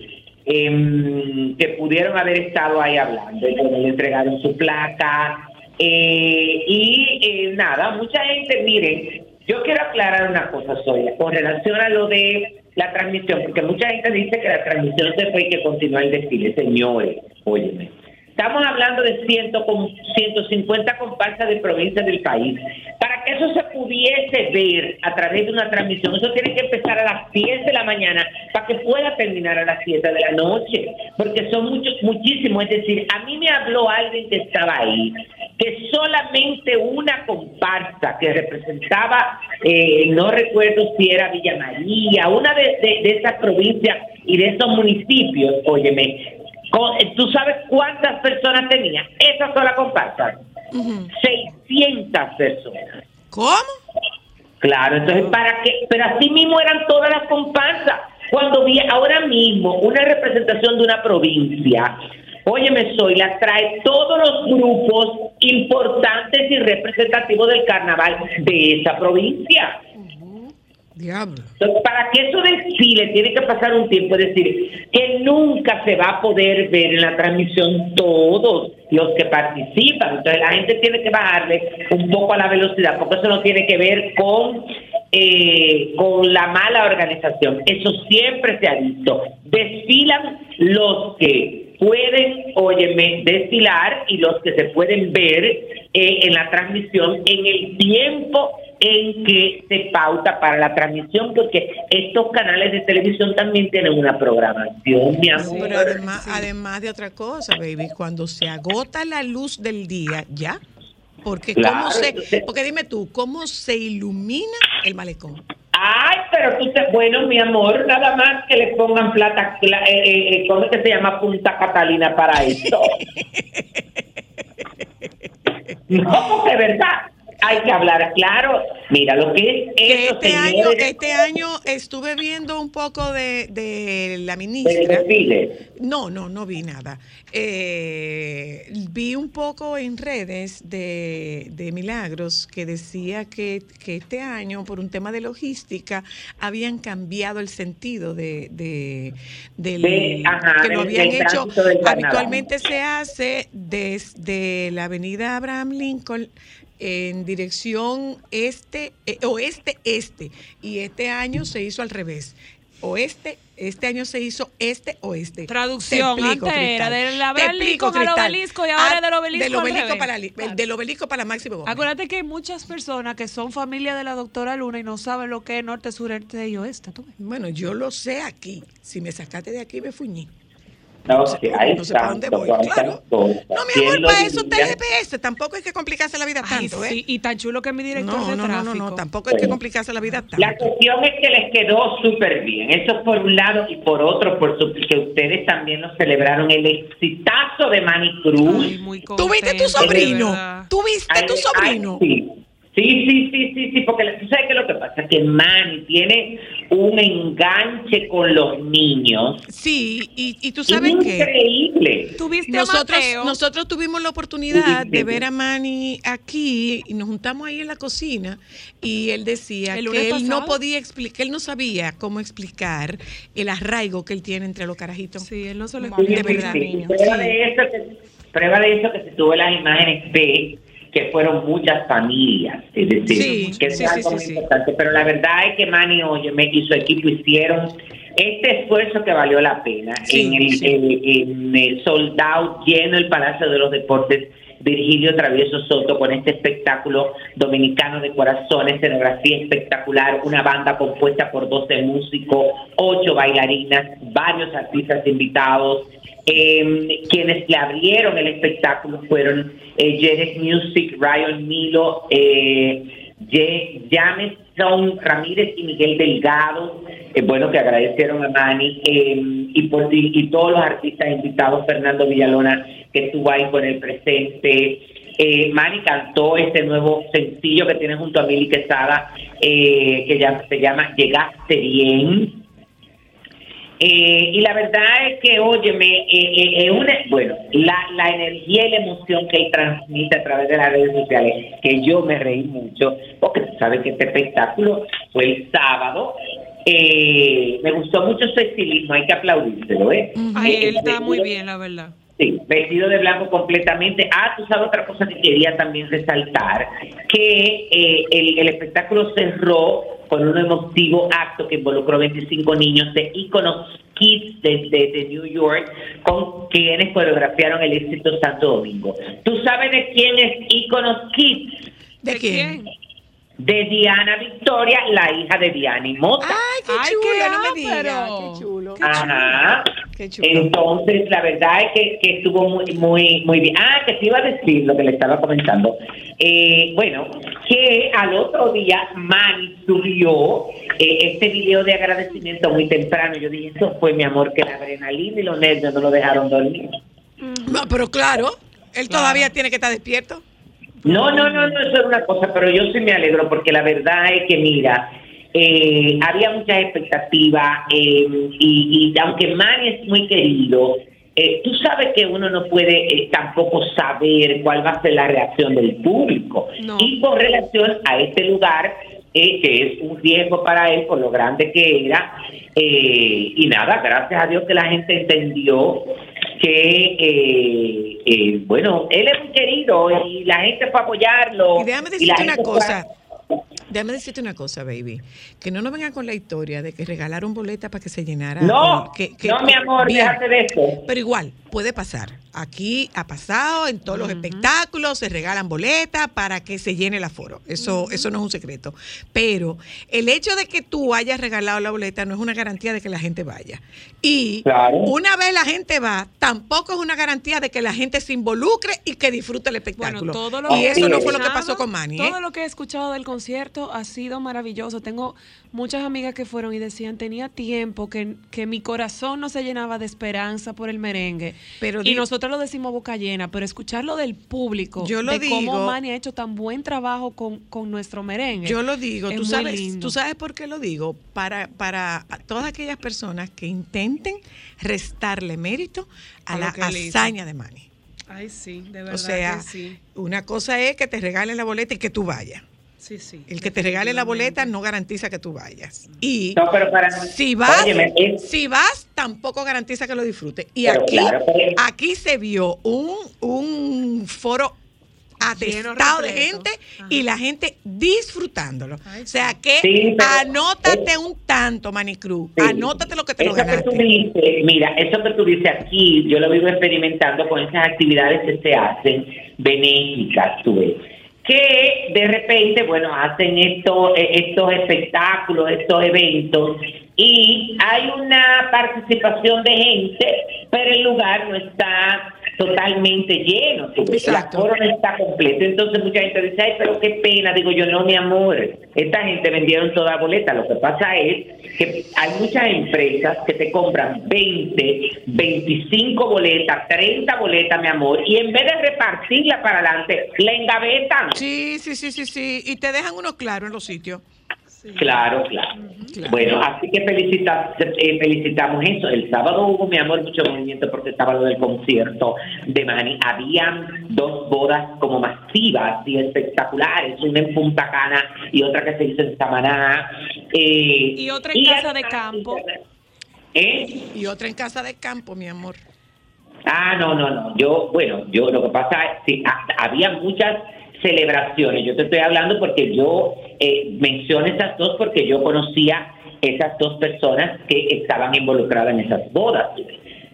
Speaker 11: em, que pudieron haber estado ahí hablando. Le entregaron su placa. eh, y eh, nada, mucha gente, miren, yo quiero aclarar una cosa, Soya, con relación a lo de la transmisión, porque mucha gente dice que la transmisión se fue y que continúa el desfile. Señores, óyeme. Estamos hablando de ciento, con 150 comparsas de provincias del país. Para que eso se pudiese ver a través de una transmisión, eso tiene que empezar a las 10 de la mañana para que pueda terminar a las 7 de la noche, porque son muchos, muchísimos. Es decir, a mí me habló alguien que estaba ahí, que solamente una comparsa que representaba, eh, no recuerdo si era Villa María, una de, de, esas provincias y de esos municipios, óyeme, ¿Tú sabes cuántas personas tenía? Esa sola comparsa. 600 personas.
Speaker 1: ¿Cómo?
Speaker 11: Claro, entonces, ¿para qué? Pero así mismo eran todas las comparsas. Cuando vi ahora mismo una representación de una provincia, óyeme, soy, la trae todos los grupos importantes y representativos del carnaval de esa provincia.
Speaker 1: Diablo.
Speaker 11: Para que eso desfile tiene que pasar un tiempo, es decir, que nunca se va a poder ver en la transmisión todos los que participan. Entonces la gente tiene que bajarle un poco a la velocidad, porque eso no tiene que ver con, eh, con la mala organización. Eso siempre se ha visto. Desfilan los que pueden, óyeme, desfilar y los que se pueden ver eh, en la transmisión en el tiempo en que se pauta para la transmisión, porque estos canales de televisión también tienen una programación, mi amor.
Speaker 1: Pero además, además de otra cosa, baby, cuando se agota la luz del día, ya. Porque
Speaker 11: Claro,
Speaker 1: cómo se,
Speaker 11: entonces-
Speaker 1: porque dime tú, ¿cómo se ilumina el malecón?
Speaker 11: Ay, pero tú te, bueno, mi amor, nada más que le pongan plata, eh, eh, eh, ¿cómo es que se llama Punta Catalina para esto? no, porque verdad, hay que hablar claro. Mira, lo que es
Speaker 1: Que
Speaker 11: eso,
Speaker 1: este año, este año estuve viendo un poco de, de la ministra.
Speaker 11: desfile.
Speaker 1: No, no, no vi nada. Eh, vi un poco en redes de, de Milagros que decía que, que este año, por un tema de logística, habían cambiado el sentido de, de- del
Speaker 11: De- ajá,
Speaker 1: que lo habían hecho. Habitualmente se hace desde la avenida Abraham Lincoln en dirección este, eh, oeste, este. Y este año se hizo al revés. Oeste, este año se hizo este, oeste.
Speaker 3: Traducción,
Speaker 1: Te explico,
Speaker 3: antes era
Speaker 1: Cristal.
Speaker 3: del Lincoln al obelisco y ahora
Speaker 1: Ah,
Speaker 3: del obelisco
Speaker 1: del
Speaker 3: al
Speaker 1: obelisco
Speaker 3: revés.
Speaker 1: para, li- del obelisco para Máximo Gómez.
Speaker 3: Acuérdate que hay muchas personas que son familia de la doctora Luna y no saben lo que es norte, sur, este y oeste.
Speaker 1: Bueno, yo lo sé aquí. Si me sacaste de aquí, me fuñí.
Speaker 11: No, que hay
Speaker 1: no sé para dónde
Speaker 11: tanto,
Speaker 1: voy,
Speaker 11: cuántas
Speaker 1: claro.
Speaker 11: cosas.
Speaker 1: No, mi
Speaker 11: ¿Quién
Speaker 1: amor, para eso está el? GPS. Tampoco hay que complicarse la vida
Speaker 3: Ay,
Speaker 1: tanto, ¿eh?
Speaker 3: sí, y tan chulo que es mi director
Speaker 1: No,
Speaker 3: de
Speaker 1: no, no,
Speaker 3: tráfico.
Speaker 1: no, no, tampoco hay que complicarse la vida tanto.
Speaker 11: La cuestión es que les quedó súper bien. Eso por un lado y por otro, por su, que ustedes también lo celebraron el exitazo de Manny Cruz.
Speaker 3: Ay, muy
Speaker 1: ¿Tú viste tu
Speaker 3: contenta,
Speaker 1: sobrino?
Speaker 3: verdad.
Speaker 1: ¿Tú viste
Speaker 11: Ay,
Speaker 1: tu sobrino?
Speaker 11: sí. Sí, sí, sí, sí, sí, porque tú sabes que lo que pasa es que Manny tiene un enganche con los niños
Speaker 1: Sí, y, y tú sabes que
Speaker 11: increíble.
Speaker 3: ¿Tuviste a
Speaker 1: nosotros,
Speaker 3: Mateo?
Speaker 1: nosotros tuvimos la oportunidad
Speaker 11: Sí,
Speaker 1: de
Speaker 11: sí,
Speaker 1: ver a Manny aquí y nos juntamos ahí en la cocina y él decía
Speaker 3: ¿El lunes
Speaker 1: que él no podía explicar, él no sabía cómo explicar el arraigo que él tiene entre los carajitos.
Speaker 3: Sí, él no se lo
Speaker 11: Sí,
Speaker 1: de
Speaker 11: sí,
Speaker 1: verdad.
Speaker 11: sí. Prueba de eso que Prueba de eso que se tuvo las imágenes de que fueron muchas familias, es decir,
Speaker 1: Sí,
Speaker 11: que es
Speaker 1: sí,
Speaker 11: algo
Speaker 1: sí,
Speaker 11: muy importante. Pero la verdad es que Manny Óyeme y su equipo hicieron este esfuerzo que valió la pena en el, en- en el sold out lleno el Palacio de los Deportes Virgilio Travieso Soto con este espectáculo dominicano de corazones, escenografía espectacular, una banda compuesta por 12 músicos, 8 bailarinas, varios artistas invitados. Eh, quienes le abrieron el espectáculo fueron eh, Jerez Music, Ryan Milo, eh, Jameson Ramírez y Miguel Delgado, eh, bueno, que agradecieron a Manny, eh, y, por, y, y todos los artistas invitados, Fernando Villalona, que estuvo ahí con el presente. Eh, Manny cantó este nuevo sencillo que tiene junto a Mili Quesada, eh, que ya, se llama Llegaste Bien. Eh, y la verdad es que, óyeme, eh, eh, una, bueno, la, la energía y la emoción que él transmite a través de las redes sociales, que yo me reí mucho, porque tú sabes que este espectáculo fue el sábado. Eh, me gustó mucho su estilismo, hay que aplaudírselo, ¿eh?
Speaker 3: Ay,
Speaker 11: Eh,
Speaker 3: él está
Speaker 11: vestido-
Speaker 3: muy bien, la verdad.
Speaker 11: Sí, vestido de blanco completamente. Ah, tú sabes otra cosa que quería también resaltar, que eh, el, el espectáculo cerró con un emotivo acto que involucró 25 niños de íconos Kids de, de- de New York, con quienes coreografiaron el éxito Santo Domingo. ¿Tú sabes de quién es íconos Kids?
Speaker 1: ¿De quién?
Speaker 11: De Diana Victoria, la hija de Diana Mota.
Speaker 1: Ay, qué
Speaker 3: Ay,
Speaker 1: chulo,
Speaker 3: qué
Speaker 1: no me digas.
Speaker 3: ápero.
Speaker 1: Qué chulo.
Speaker 11: Ajá.
Speaker 1: Qué chulo.
Speaker 11: Entonces, la verdad es que, que estuvo muy, muy, muy bien. Ah, que te iba a decir lo que le estaba comentando. Eh, bueno, que al otro día Manny subió eh, este video de agradecimiento muy temprano. Yo dije, eso fue mi amor, que la adrenalina y los nervios no lo dejaron dormir.
Speaker 1: No, pero claro, él todavía tiene que estar despierto.
Speaker 11: No, no, no, no, eso es una cosa, pero yo sí me alegro porque la verdad es que, mira, eh, había muchas expectativas eh, y, y aunque Manny es muy querido, eh, tú sabes que uno no puede eh, tampoco saber cuál va a ser la reacción del público.
Speaker 3: No.
Speaker 11: Y con relación a este lugar, eh, que es un riesgo para él por lo grande que era, eh, y nada, gracias a Dios que la gente entendió que, eh, eh, bueno, él es muy querido y la gente fue a apoyarlo.
Speaker 1: Y déjame decirte una
Speaker 11: fue
Speaker 1: cosa. Déjame decirte una cosa, baby. Que no nos vengan con la historia de que regalaron boletas para que se llenara.
Speaker 11: No,
Speaker 1: que- que-
Speaker 11: no, mi amor,
Speaker 1: bien.
Speaker 11: déjate de eso.
Speaker 1: Pero igual, puede pasar. Aquí ha pasado en todos los espectáculos, se regalan boletas para que se llene el aforo. Eso, eso no es un secreto. Pero el hecho de que tú hayas regalado la boleta no es una garantía de que la gente vaya. Y
Speaker 11: Claro.
Speaker 1: una vez la gente va, tampoco es una garantía de que la gente se involucre y que disfrute el espectáculo.
Speaker 3: Bueno, todo lo
Speaker 1: y
Speaker 3: que
Speaker 1: eso no fue lo que pasó con Manny. ¿eh?
Speaker 3: Todo lo que he escuchado del concierto ha sido maravilloso. Tengo muchas amigas que fueron y decían, tenía tiempo que, que mi corazón no se llenaba de esperanza por el merengue.
Speaker 1: Pero
Speaker 3: y nosotros lo decimos boca llena, pero escucharlo del público,
Speaker 1: Yo lo
Speaker 3: de
Speaker 1: digo-
Speaker 3: cómo Manny ha hecho tan buen trabajo con, con nuestro merengue.
Speaker 1: Yo lo digo, tú sabes,
Speaker 3: lindo.
Speaker 1: tú sabes por qué lo digo, para, para todas aquellas personas que intenten restarle mérito a,
Speaker 3: A lo
Speaker 1: la hazaña de Manny.
Speaker 3: Ay, sí, de verdad
Speaker 1: O sea,
Speaker 3: que sí.
Speaker 1: una cosa es que te regalen la boleta y que tú vayas.
Speaker 3: Sí, sí.
Speaker 1: El que te regale la boleta no garantiza que tú vayas. Y
Speaker 11: No, pero para
Speaker 1: si vas,
Speaker 11: Óyeme, es-
Speaker 1: si vas, tampoco garantiza que lo disfrutes. Y
Speaker 11: Pero
Speaker 1: aquí,
Speaker 11: claro, pero-
Speaker 1: aquí se vio un, un foro atestado de gente y la gente disfrutándolo. o sea que
Speaker 11: Sí, pero-
Speaker 1: anótate un tanto, Manicruz.
Speaker 11: Sí.
Speaker 1: Anótate lo que te lo
Speaker 11: Eso que tú
Speaker 1: ganaste.
Speaker 11: dices, mira, eso que tú dices aquí, yo lo vivo experimentando con esas actividades que se hacen benéficas, tú ves. Que de repente, bueno, hacen estos, eh, estos espectáculos, estos eventos, y hay una participación de gente, pero el lugar no está totalmente lleno, aforo no está completo. Entonces mucha gente dice, ay, pero qué pena. Digo yo, no, mi amor, esta gente vendieron toda boleta. Lo que pasa es que hay muchas empresas que te compran 20, 25 boletas, 30 boletas, mi amor, y en vez de repartirla para adelante, la engavetan.
Speaker 1: Sí, sí, sí, sí, sí. Y te dejan uno claro en los sitios.
Speaker 11: Claro, claro. Bueno, así que felicita, eh, felicitamos eso. El sábado hubo, mi amor, mucho movimiento porque estaba lo del concierto de Manny. Habían dos bodas como masivas y espectaculares, una en Punta Cana y otra que se hizo en Samaná. Eh,
Speaker 3: Y otra en casa de campo.
Speaker 11: ¿Eh?
Speaker 1: Y otra en casa de campo, mi amor.
Speaker 11: Ah, no, no, no. Yo, bueno, yo lo que pasa es que había muchas celebraciones. Yo te estoy hablando porque yo eh, menciono esas dos porque yo conocía esas dos personas que estaban involucradas en esas bodas.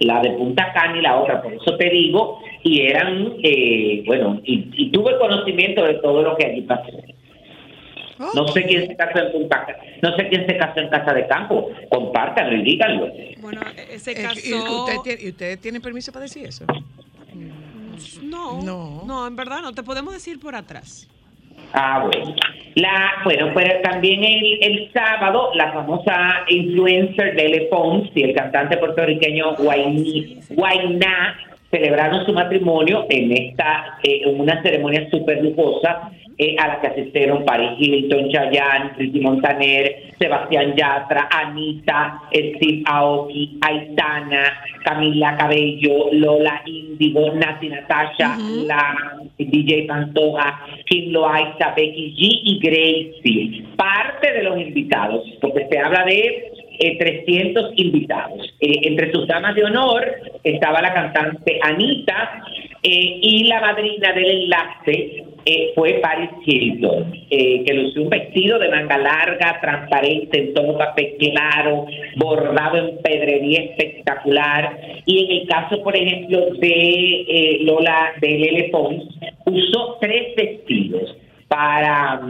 Speaker 11: La de Punta Cana y la otra, por eso te digo, y eran, eh, bueno, y, y tuve conocimiento de todo lo que allí pasó. No sé quién se casó en Punta Cana, no sé quién se casó en Casa de Campo. Compártanlo y díganlo.
Speaker 3: Bueno, se
Speaker 1: Eh, ¿Y
Speaker 3: casó.
Speaker 1: usted, tiene, ¿Y usted tiene permiso para decir eso?
Speaker 3: No,
Speaker 1: No.
Speaker 3: no, en verdad no te podemos decir por atrás.
Speaker 11: Ah, bueno. La, bueno, pero también el, el sábado, la famosa influencer Lele Pons y el cantante puertorriqueño Guayni- Guayná celebraron su matrimonio en esta eh, en una ceremonia súper lujosa eh, a la que asistieron Paris Hilton, Chayanne, Ricky Montaner, Sebastián Yatra, Anita, Steve Aoki, Aitana, Camila Cabello, Lola Índigo, Nati Natasha, la DJ Pantoja, Kim Loaiza, Becky G y Gracie. Parte de los invitados, porque se habla de eh, 300 invitados. Eh, entre sus damas de honor estaba la cantante Anita eh, y la madrina del enlace eh, fue Paris Hilton, eh, que lució un vestido de manga larga, transparente, en tono café claro, bordado en pedrería espectacular. Y en el caso, por ejemplo, de eh, Lola, de Lele Pons, usó tres vestidos para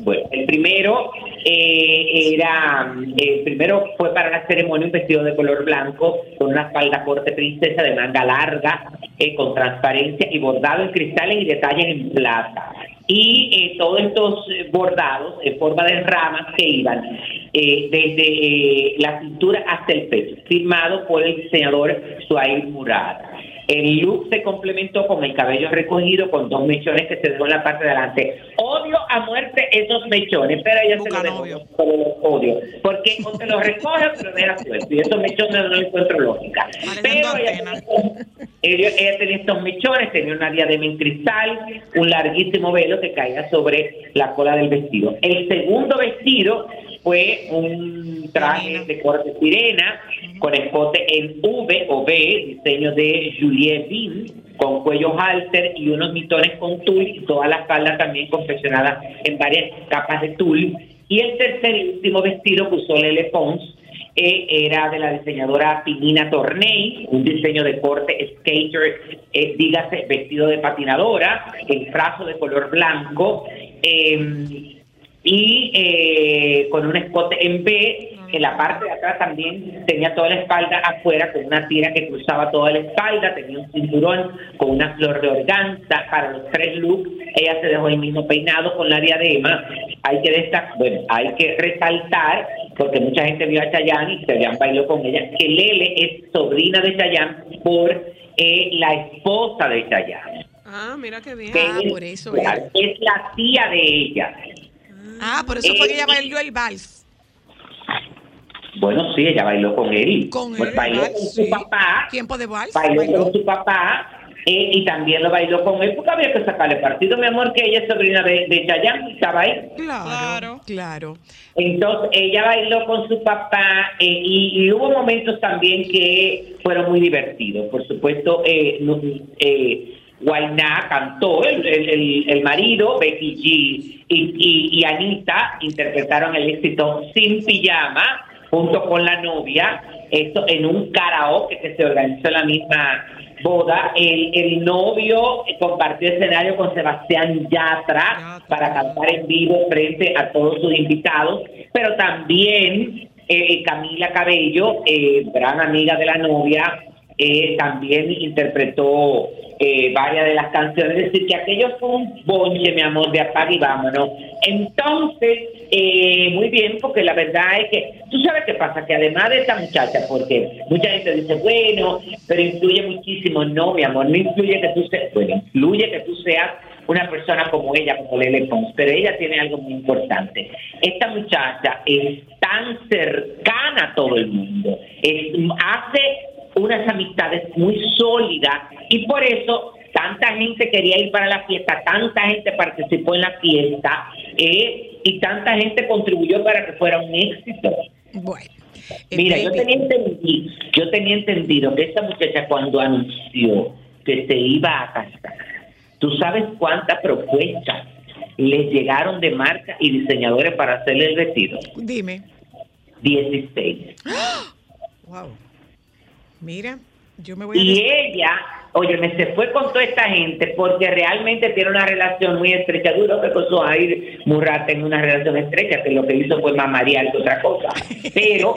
Speaker 11: bueno el primero eh, era el primero fue para la ceremonia un vestido de color blanco con una falda corte princesa de manga larga eh, con transparencia y bordado en cristales y detalles en plata. Y eh, todos estos bordados en forma de ramas que iban eh, desde la cintura hasta el pecho firmado por el diseñador Suail Murad el look se complementó con el cabello recogido con dos mechones que se dejó en la parte de adelante. Odio a muerte esos mechones, pero ella se lo dejó. Pero los odio. Porque o te los recoge o te los deja suelto. Y esos mechones no encuentro lógica. Pero ella, ella, ella tenía estos mechones, tenía una diadema en cristal, un larguísimo velo que caía sobre la cola del vestido. El segundo vestido fue un traje de corte sirena con escote en V o B, diseño de Juliette Bin, con cuello halter y unos mitones con tul y toda la espalda también confeccionada en varias capas de tul. Y el tercer y último vestido que usó Lele Pons eh, era de la diseñadora Pinina Tornei, un diseño de corte skater, eh, dígase vestido de patinadora, el brazo de color blanco. eh, y eh, con un escote en B. En la parte de atrás también tenía toda la espalda afuera con una tira que cruzaba toda la espalda, tenía un cinturón con una flor de organza para los tres looks. Ella se dejó el mismo peinado con la diadema. Hay que destacar, bueno, hay que resaltar, porque mucha gente vio a Chayanne y Chayanne bailó con ella, que Lele es sobrina de Chayanne por eh, la esposa de Chayanne.
Speaker 3: Ah, mira qué bien.
Speaker 11: que es, es la tía de ella.
Speaker 1: Ah, por eso fue que ella bailó el vals.
Speaker 11: Bueno, sí, ella bailó con él.
Speaker 1: Con
Speaker 11: Pues
Speaker 1: él,
Speaker 11: bailó
Speaker 1: vals,
Speaker 11: con
Speaker 1: sí.
Speaker 11: su papá,
Speaker 1: Tiempo de vals.
Speaker 11: bailó
Speaker 1: bailó.
Speaker 11: con su papá eh, y también lo bailó con él porque había que sacarle partido, mi amor, que ella es sobrina de, de Chayanne y estaba ahí.
Speaker 1: Claro, claro.
Speaker 11: Entonces, ella bailó con su papá eh, y, y hubo momentos también que fueron muy divertidos. Por supuesto, eh, no- eh, Guainá cantó, el, el- el- marido, Becky G y, y- y Anita interpretaron el éxito Sin Pijama junto con la novia, esto en un karaoke que se organizó en la misma boda. El, el novio compartió escenario con Sebastián Yatra. para cantar en vivo frente a todos sus invitados, pero también eh, Camila Cabello, eh, gran amiga de la novia, eh, también interpretó eh, varias de las canciones, es decir, que aquello fue un bonche, mi amor, de apague y vámonos. Entonces, eh, muy bien, porque la verdad es que, tú sabes qué pasa, que además de esta muchacha, porque mucha gente dice, bueno, pero influye muchísimo, no, mi amor, no influye que tú seas, bueno, influye que tú seas una persona como ella, como Lele Pons, pero ella tiene algo muy importante. Esta muchacha es tan cercana a todo el mundo, es, hace unas amistades muy sólidas y por eso tanta gente quería ir para la fiesta, tanta gente participó en la fiesta eh, y tanta gente contribuyó para que fuera un éxito.
Speaker 1: Bueno.
Speaker 11: Mira, yo
Speaker 1: baby.
Speaker 11: tenía, entendido, yo tenía entendido que esa muchacha cuando anunció que se iba a casar, ¿tú sabes cuántas propuestas les llegaron de marca y diseñadores para hacerle el vestido?
Speaker 1: Dime.
Speaker 11: 16.
Speaker 1: Wow. Mira, yo me voy a
Speaker 11: Y ella, oye, me se fue con toda esta gente porque realmente tiene una relación muy estrecha. Duro que con su Air Murrata en una relación estrecha, que lo que hizo fue más marear que otra cosa. Pero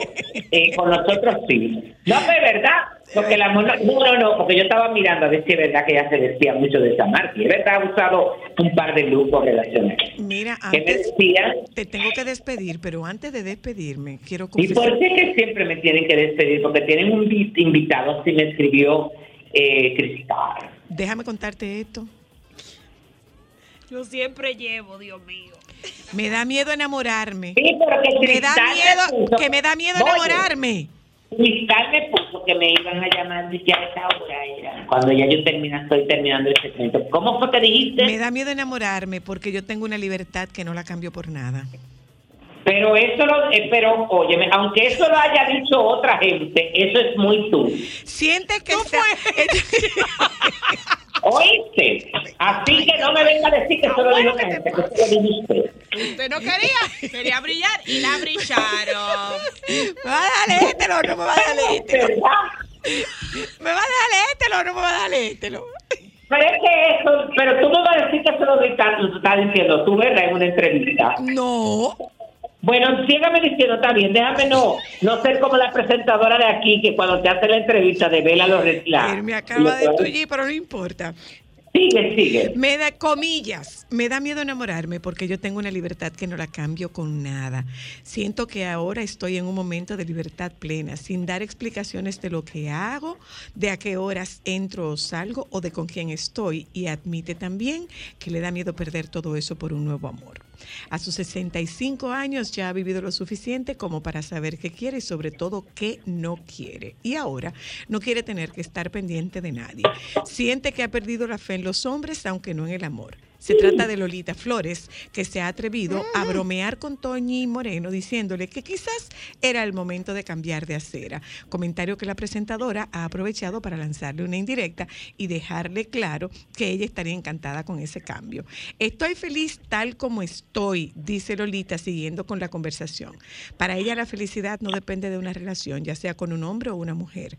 Speaker 11: eh, con nosotros sí. No, es verdad. Porque la mona- no, no, no, porque yo estaba mirando a ver si es verdad que ella se vestía mucho de esa marca. Y es verdad, ha usado un par de looks relaciones.
Speaker 1: Mira,
Speaker 11: ¿Qué me
Speaker 1: antes
Speaker 11: decía?
Speaker 1: te tengo que despedir, pero antes de despedirme, quiero
Speaker 11: ¿Y
Speaker 1: confesar.
Speaker 11: por qué que siempre me tienen que despedir? Porque tienen un vi- invitado, así me escribió eh, Cristal.
Speaker 1: Déjame contarte esto.
Speaker 3: Yo siempre llevo, Dios mío.
Speaker 1: Me da miedo enamorarme.
Speaker 11: Sí, pero que
Speaker 1: me da miedo, que me da miedo
Speaker 11: Oye.
Speaker 1: enamorarme.
Speaker 11: Cristal me puso que me iban a llamar de que a esa hora era. Cuando ya yo termina, estoy terminando el segmento. ¿Cómo fue que dijiste?
Speaker 1: Me da miedo enamorarme porque yo tengo una libertad que no la cambio por nada.
Speaker 11: Pero eso lo, eh, pero óyeme, aunque eso lo haya dicho otra gente, eso es muy tú.
Speaker 1: Siente que está-
Speaker 11: ¿Oíste? Así que no me venga a decir que eso lo dijo otra gente, que lo dijo usted.
Speaker 3: No quería, quería brillar y la brillaron.
Speaker 1: Me va a dar ételo, no me va a dar ételo. Me va a dar ételo, no me va a dar ételo.
Speaker 11: Pero es que eso, pero tú no vas a decir que eso lo estás, lo estás diciendo tú, ¿verdad? En una entrevista.
Speaker 1: No.
Speaker 11: Bueno, sígame diciendo, está bien, déjame no, no ser como la presentadora de aquí que cuando te hace la entrevista de Vela la,
Speaker 1: Él me acaba de tullir, pero no importa.
Speaker 11: Sigue, sigue.
Speaker 1: Me da comillas. Me da miedo enamorarme porque yo tengo una libertad que no la cambio con nada. Siento que ahora estoy en un momento de libertad plena, sin dar explicaciones de lo que hago, de a qué horas entro o salgo o de con quién estoy. Y admite también que le da miedo perder todo eso por un nuevo amor. A sus 65 años ya ha vivido lo suficiente como para saber qué quiere y sobre todo qué no quiere. Y ahora no quiere tener que estar pendiente de nadie. Siente que ha perdido la fe en los hombres, aunque no en el amor. Se trata de Lolita Flores, que se ha atrevido a bromear con Toñi Moreno diciéndole que quizás era el momento de cambiar de acera. Comentario que la presentadora ha aprovechado para lanzarle una indirecta y dejarle claro que ella estaría encantada con ese cambio. Estoy feliz tal como estoy, dice Lolita siguiendo con la conversación. Para ella la felicidad no depende de una relación, ya sea con un hombre o una mujer.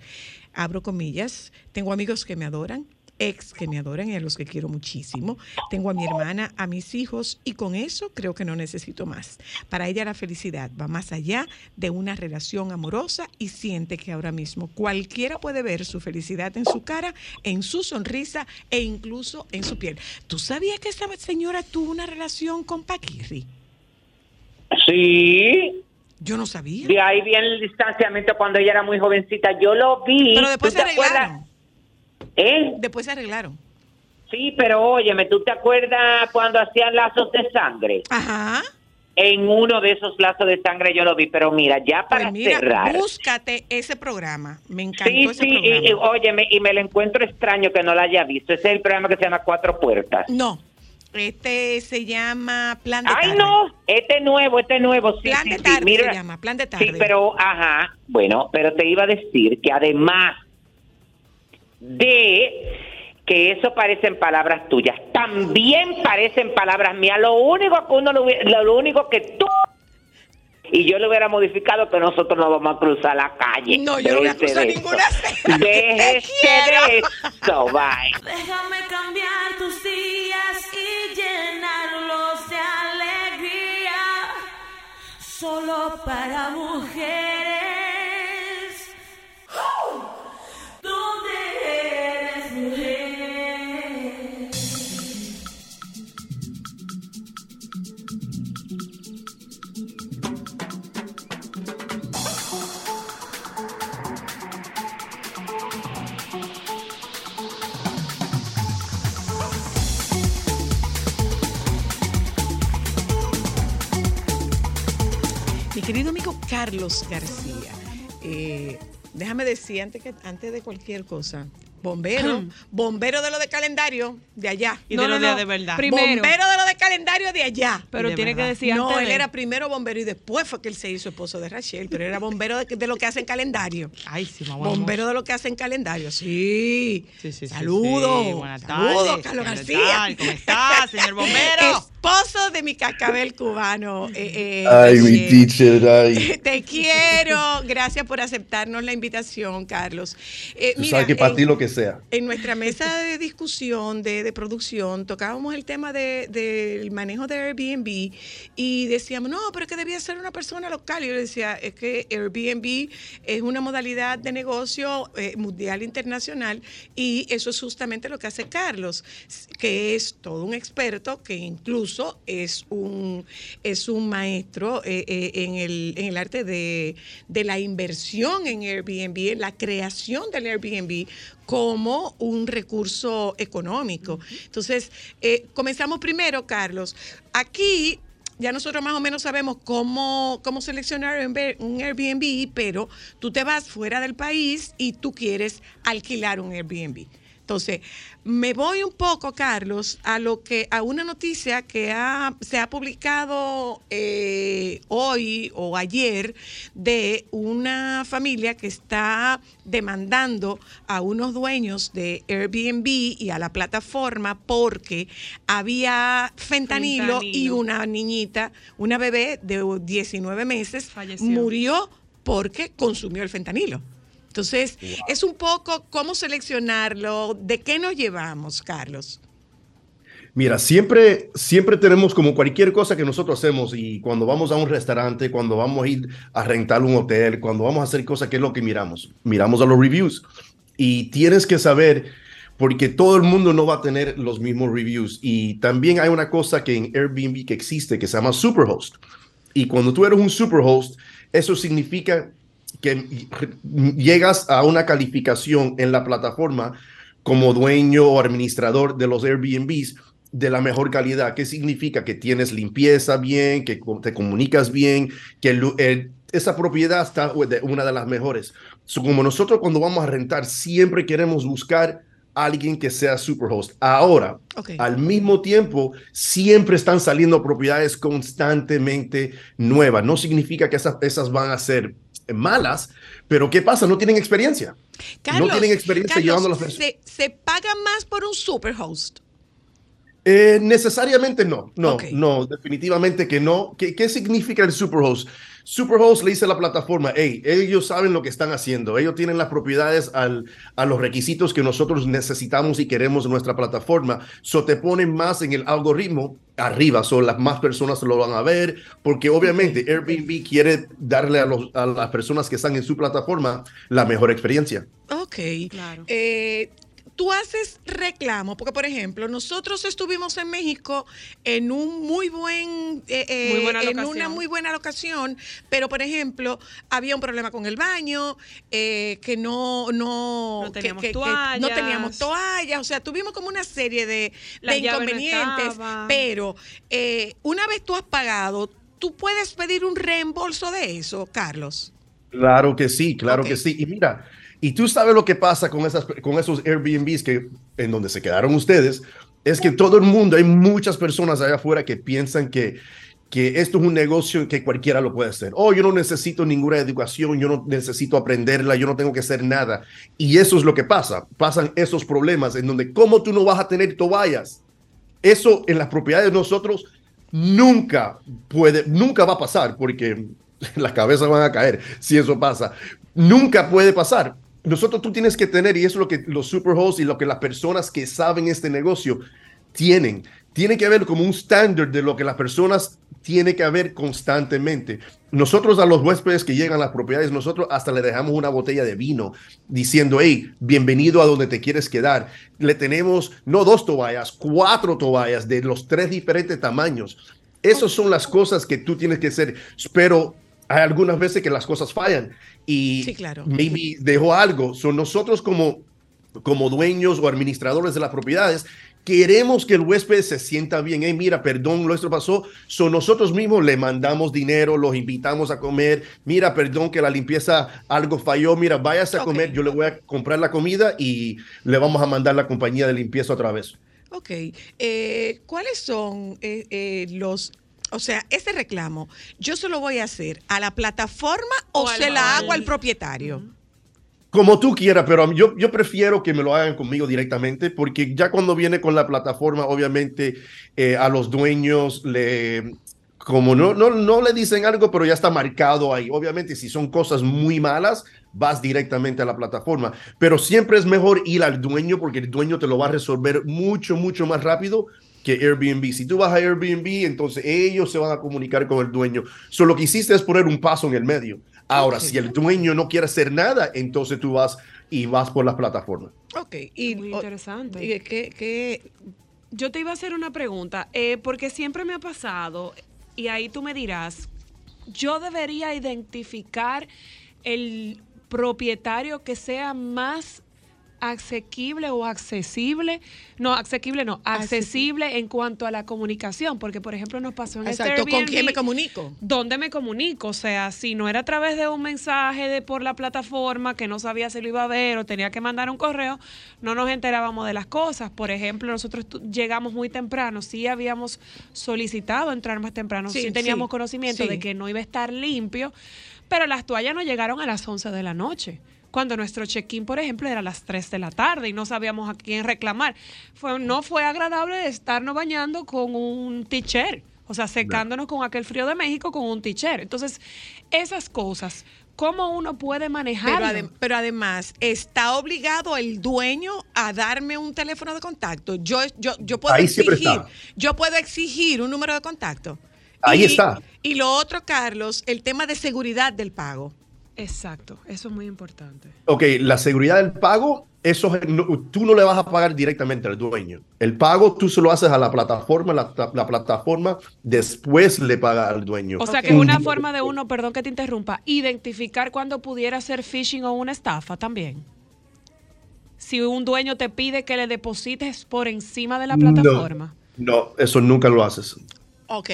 Speaker 1: Abro comillas, tengo amigos que me adoran, ex que me adoran y a los que quiero muchísimo. Tengo a mi hermana, a mis hijos y con eso creo que no necesito más. Para ella la felicidad va más allá de una relación amorosa y siente que ahora mismo cualquiera puede ver su felicidad en su cara, en su sonrisa e incluso en su piel. ¿Tú sabías que esa señora tuvo una relación con Paquirri?
Speaker 11: Sí.
Speaker 1: Yo no sabía.
Speaker 11: De ahí viene el distanciamiento cuando ella era muy jovencita. Yo lo vi.
Speaker 1: Pero después
Speaker 11: ¿Tú
Speaker 1: se
Speaker 11: acuerdas? ¿Eh?
Speaker 1: Después se arreglaron.
Speaker 11: Sí, pero óyeme, ¿tú te acuerdas cuando hacían lazos de sangre?
Speaker 1: Ajá.
Speaker 11: En uno de esos lazos de sangre yo lo vi, pero mira, ya para
Speaker 1: Pues mira,
Speaker 11: cerrar.
Speaker 1: búscate ese programa. Me encantó
Speaker 11: Sí,
Speaker 1: ese
Speaker 11: sí,
Speaker 1: programa.
Speaker 11: y, y, óyeme, y me lo encuentro extraño que no lo haya visto. Ese es el programa que se llama Cuatro Puertas.
Speaker 1: No, este se llama Plan de
Speaker 11: Ay,
Speaker 1: Tarde.
Speaker 11: no, este nuevo, este nuevo, sí,
Speaker 1: Plan
Speaker 11: sí,
Speaker 1: de
Speaker 11: sí,
Speaker 1: tarde
Speaker 11: mira.
Speaker 1: se llama, Plan de Tarde.
Speaker 11: Sí, pero, ajá, bueno, pero te iba a decir que además de que eso parecen palabras tuyas, también parecen palabras mías. Lo único que uno, lo, hubiera- lo único que tú y yo le hubiera modificado que nosotros no vamos a cruzar la calle.
Speaker 1: No, yo no voy a
Speaker 11: Déjese
Speaker 1: cruzar
Speaker 11: de
Speaker 1: ninguna.
Speaker 11: Déjese de eso, bye.
Speaker 9: Déjame cambiar tus días y llenarlos de alegría. Solo para mujeres. ¿Dónde
Speaker 1: querido amigo Carlos García, eh, déjame decir antes, que, antes de cualquier cosa, Bombero, bombero de lo de calendario de allá.
Speaker 2: Y de los días de verdad.
Speaker 3: Primero.
Speaker 1: Bombero de lo de calendario de allá.
Speaker 3: Pero
Speaker 2: de
Speaker 3: tiene que decir
Speaker 1: no,
Speaker 3: antes
Speaker 1: él
Speaker 3: de-
Speaker 1: era primero bombero y después fue que él se hizo esposo de Rachel, pero era bombero de, de lo que hacen calendario.
Speaker 2: Ay, sí, mamá.
Speaker 1: Bombero de lo que hacen calendario, sí.
Speaker 2: Sí, sí, sí,
Speaker 1: Saludos.
Speaker 2: sí. Buenas
Speaker 1: Saludos,
Speaker 2: tardes.
Speaker 1: Carlos
Speaker 2: ¿Qué
Speaker 1: García.
Speaker 2: ¿Cómo está, señor bombero?
Speaker 1: Esposo de mi cascabel cubano. eh, eh,
Speaker 12: Ay, mi
Speaker 1: Rachel.
Speaker 12: teacher, ay.
Speaker 1: Te quiero. Gracias por aceptarnos la invitación, Carlos. Eh,
Speaker 12: Tú
Speaker 1: mira,
Speaker 12: sabes que para ti lo que
Speaker 1: en nuestra mesa de discusión, de, producción, tocábamos el tema de- del manejo de Airbnb y decíamos, no, pero es que debía ser una persona local. Y yo le decía, es que Airbnb es una modalidad de negocio eh, mundial internacional y eso es justamente lo que hace Carlos, que es todo un experto, que incluso es un, es un maestro eh, eh, en, el, en el arte de, de la inversión en Airbnb, en la creación del Airbnb como un recurso económico. Entonces, eh, comenzamos primero, Carlos. Aquí ya nosotros más o menos sabemos cómo, cómo seleccionar un Air- un Airbnb, pero tú te vas fuera del país y tú quieres alquilar un Airbnb. Entonces, me voy un poco, Carlos, a lo que a una noticia que ha- se ha publicado eh, hoy o ayer de una familia que está demandando a unos dueños de Airbnb y a la plataforma porque había fentanilo, y una niñita, una bebé de 19 meses,
Speaker 3: Falleció.
Speaker 1: murió porque consumió el fentanilo. Entonces, es un poco cómo seleccionarlo, de qué nos llevamos, Carlos.
Speaker 12: Mira, siempre, siempre tenemos como cualquier cosa que nosotros hacemos y cuando vamos a un restaurante, cuando vamos a ir a rentar un hotel, cuando vamos a hacer cosas, ¿qué es lo que miramos? Miramos a los reviews y tienes que saber porque todo el mundo no va a tener los mismos reviews y también hay una cosa que en Airbnb que existe que se llama Superhost y cuando tú eres un Superhost, eso significa que llegas a una calificación en la plataforma como dueño o administrador de los Airbnbs de la mejor calidad. ¿Qué significa? Que tienes limpieza bien, que te comunicas bien, que el lu- el- esa propiedad está de una de las mejores. So, como nosotros cuando vamos a rentar siempre queremos buscar a alguien que sea superhost. Ahora, al mismo tiempo, siempre están saliendo propiedades constantemente nuevas. No significa que esas, esas van a ser malas, pero ¿qué pasa? No tienen experiencia.
Speaker 1: Carlos,
Speaker 12: no tienen experiencia
Speaker 1: Carlos,
Speaker 12: llevando las personas.
Speaker 1: se, se paga más por un superhost.
Speaker 12: Eh, necesariamente no, no, no, definitivamente que no. ¿Qué, qué significa el Superhost? Superhost le dice a la plataforma, hey, ellos saben lo que están haciendo, ellos tienen las propiedades al, a los requisitos que nosotros necesitamos y queremos en nuestra plataforma, so te ponen más en el algoritmo arriba, son las más personas lo van a ver, porque obviamente Airbnb quiere darle a, los, a las personas que están en su plataforma la mejor experiencia.
Speaker 1: Ok.
Speaker 3: Claro.
Speaker 1: Eh, tú haces reclamo, porque por ejemplo, nosotros estuvimos en México en un muy buen, eh, eh,
Speaker 3: Muy buena
Speaker 1: en
Speaker 3: locación.
Speaker 1: una muy buena locación, pero por ejemplo, había un problema con el baño, eh, que no, no,
Speaker 3: No
Speaker 1: que-
Speaker 3: teníamos
Speaker 1: que- que no
Speaker 3: toallas.
Speaker 1: teníamos toallas, o sea, tuvimos como una serie de,
Speaker 3: no
Speaker 1: inconvenientes, pero eh, una vez tú has pagado, tú puedes pedir un reembolso de eso, Carlos.
Speaker 12: Claro que sí, claro que sí. Y mira, y tú sabes lo que pasa con, esas, con esos Airbnbs que, en donde se quedaron ustedes, es que todo el mundo, hay muchas personas allá afuera que piensan que, que esto es un negocio que cualquiera lo puede hacer. Oh, yo no necesito ninguna educación, yo no necesito aprenderla, yo no tengo que hacer nada. Y eso es lo que pasa. Pasan esos problemas en donde, ¿cómo tú no vas a tener toallas? Eso en las propiedades de nosotros nunca puede, nunca va a pasar porque las cabezas van a caer si eso pasa. Nunca puede pasar. Nosotros tú tienes que tener, y eso es lo que los superhosts y lo que las personas que saben este negocio tienen. Tiene que haber como un estándar de lo que las personas tiene que haber constantemente. Nosotros a los huéspedes que llegan a las propiedades, nosotros hasta le dejamos una botella de vino diciendo, hey, bienvenido a donde te quieres quedar. Le tenemos no dos toallas, cuatro toallas de los tres diferentes tamaños. Esas son las cosas que tú tienes que hacer, pero hay algunas veces que las cosas fallan y
Speaker 1: Sí, claro.
Speaker 12: maybe dejó algo. Son nosotros como, como dueños o administradores de las propiedades queremos que el huésped se sienta bien. Hey, mira, perdón, lo esto pasó. So nosotros mismos le mandamos dinero, los invitamos a comer. Mira, perdón que la limpieza algo falló. Mira, váyase a comer. Yo le voy a comprar la comida y le vamos a mandar la compañía de limpieza otra vez.
Speaker 1: Ok. Eh, ¿Cuáles son eh, eh, los... O sea, ese reclamo, ¿yo se lo voy a hacer a la plataforma o,
Speaker 3: O al-
Speaker 1: se la hago
Speaker 3: al-
Speaker 1: al propietario?
Speaker 12: Como tú quieras, pero yo, yo prefiero que me lo hagan conmigo directamente, porque ya cuando viene con la plataforma, obviamente eh, a los dueños le, como no, no, no le dicen algo, pero ya está marcado ahí. Obviamente, si son cosas muy malas, vas directamente a la plataforma, pero siempre es mejor ir al dueño, porque el dueño te lo va a resolver mucho, mucho más rápido que Airbnb. Si tú vas a Airbnb, entonces ellos se van a comunicar con el dueño. Solo lo que hiciste es poner un paso en el medio. Ahora, si el dueño no quiere hacer nada, entonces tú vas y vas por las plataformas.
Speaker 1: Ok. Y,
Speaker 3: Muy interesante.
Speaker 1: y ¿qué, qué-
Speaker 3: Yo te iba a hacer una pregunta, eh, porque siempre me ha pasado, y ahí tú me dirás, yo debería identificar el propietario que sea más asequible o accesible, no, asequible no, accesible en cuanto a la comunicación, porque por ejemplo nos pasó en este
Speaker 1: Exacto, ¿con quién
Speaker 3: Airbnb,
Speaker 1: me comunico?
Speaker 3: ¿Dónde me comunico? O sea, si no era a través de un mensaje de por la plataforma que no sabía si lo iba a ver o tenía que mandar un correo, no nos enterábamos de las cosas. Por ejemplo, nosotros llegamos muy temprano, sí habíamos solicitado entrar más temprano, sí,
Speaker 1: Sí,
Speaker 3: teníamos
Speaker 1: sí,
Speaker 3: conocimiento
Speaker 1: sí.
Speaker 3: de que no iba a estar limpio, pero las toallas nos llegaron a las 11 de la noche. Cuando nuestro check-in, por ejemplo, era a las 3 de la tarde y no sabíamos a quién reclamar. Fue, no fue agradable estarnos bañando con un teacher, o sea, secándonos con aquel frío de México con un teacher. Entonces, esas cosas, ¿cómo uno puede
Speaker 1: Pero, adem- pero además, ¿está obligado el dueño a darme un teléfono de contacto? Yo, yo, yo puedo
Speaker 12: Ahí
Speaker 1: exigir,
Speaker 12: está.
Speaker 1: yo puedo exigir un número de contacto.
Speaker 12: Ahí
Speaker 1: Y-
Speaker 12: está.
Speaker 1: Y lo otro, Carlos, el tema de seguridad del pago.
Speaker 3: Exacto, eso es muy importante.
Speaker 12: Ok, la seguridad del pago, eso es- no- tú no le vas a pagar directamente al dueño. El pago tú se lo haces a la plataforma, la, la plataforma después le paga al dueño.
Speaker 3: O sea, que es una forma de uno, perdón que te interrumpa, identificar cuando pudiera ser phishing o una estafa también. Si un dueño te pide que le deposites por encima de la plataforma.
Speaker 12: No, eso nunca lo haces.
Speaker 1: Ok.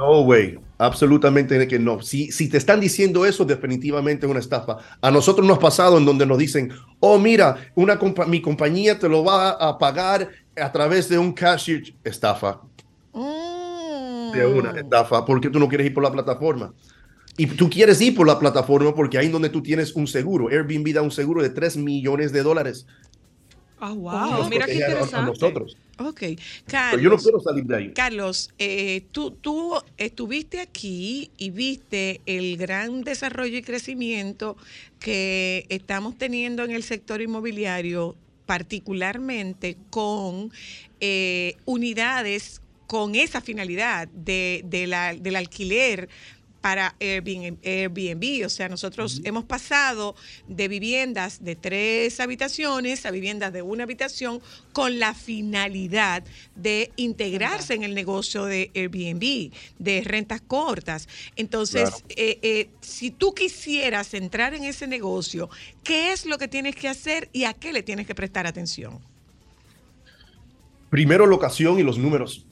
Speaker 12: No, güey, absolutamente que no. Si, si te están diciendo eso, definitivamente es una estafa. A nosotros nos ha pasado en donde nos dicen, oh, mira, una compa- mi compañía te lo va a pagar a través de un cashier. Estafa, de una estafa, porque tú no quieres ir por la plataforma. Y tú quieres ir por la plataforma porque ahí es donde tú tienes un seguro. Airbnb da un seguro de 3 millones de dólares.
Speaker 3: Ah, wow, mira qué
Speaker 12: protege a- a
Speaker 3: interesante.
Speaker 12: nosotros.
Speaker 1: Ok.
Speaker 12: Pero
Speaker 1: Carlos,
Speaker 12: yo no quiero salir de ahí.
Speaker 1: Carlos, eh, tú, tú estuviste aquí y viste el gran desarrollo y crecimiento que estamos teniendo en el sector inmobiliario, particularmente con eh, unidades con esa finalidad de, de la- del alquiler para Airbnb. O sea, nosotros hemos pasado de viviendas de tres habitaciones a viviendas de una habitación con la finalidad de integrarse en el negocio de Airbnb, de rentas cortas. Entonces,
Speaker 13: Claro.
Speaker 1: eh, eh, si tú quisieras entrar en ese negocio, ¿qué es lo que tienes que hacer y a qué le tienes que prestar atención?
Speaker 12: Primero, locación y los números.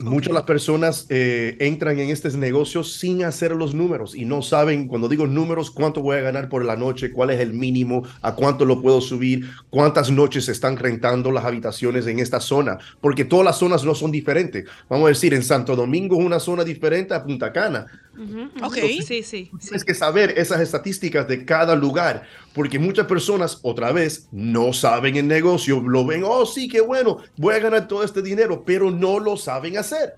Speaker 12: Muchas de las personas eh, entran en estos negocios sin hacer los números y no saben, cuando digo números, cuánto voy a ganar por la noche, cuál es el mínimo, a cuánto lo puedo subir, cuántas noches se están rentando las habitaciones en esta zona, porque todas las zonas no son diferentes. Vamos a decir, en Santo Domingo es una zona diferente a Punta Cana.
Speaker 3: Ok. Sí, sí.
Speaker 12: Tienes que saber esas estadísticas de cada lugar, porque muchas personas, otra vez, no saben el negocio, lo ven, oh, sí, qué bueno, voy a ganar todo este dinero, pero no lo saben hacer.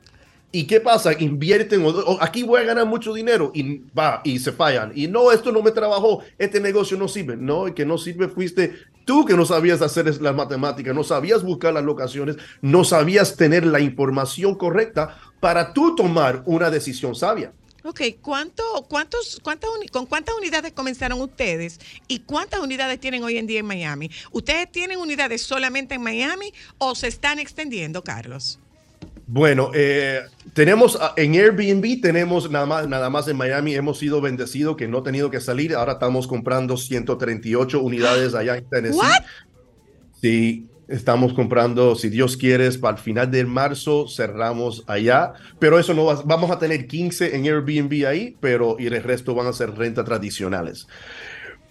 Speaker 12: ¿Y qué pasa? Invierten, o, o aquí voy a ganar mucho dinero y va, y se fallan. Y no, esto no me trabajó, este negocio no sirve. No, el que no sirve fuiste tú que no sabías hacer las matemáticas, no sabías buscar las locaciones, no sabías tener la información correcta para tú tomar una decisión sabia.
Speaker 1: Ok, ¿cuánto, cuántos, cuántas, ¿con cuántas unidades comenzaron ustedes y cuántas unidades tienen hoy en día en Miami? ¿Ustedes tienen unidades solamente en Miami o se están extendiendo, Carlos?
Speaker 12: Bueno, eh, tenemos ah, en Airbnb, tenemos nada más, nada más en Miami, hemos sido bendecidos que no he tenido que salir. Ahora estamos comprando 138 unidades allá en Tennessee.
Speaker 1: What?
Speaker 12: Sí, Estamos comprando, si Dios quiere, para el final de marzo cerramos allá, pero eso no va, vamos a tener 15 en Airbnb ahí, pero y el resto van a ser rentas tradicionales.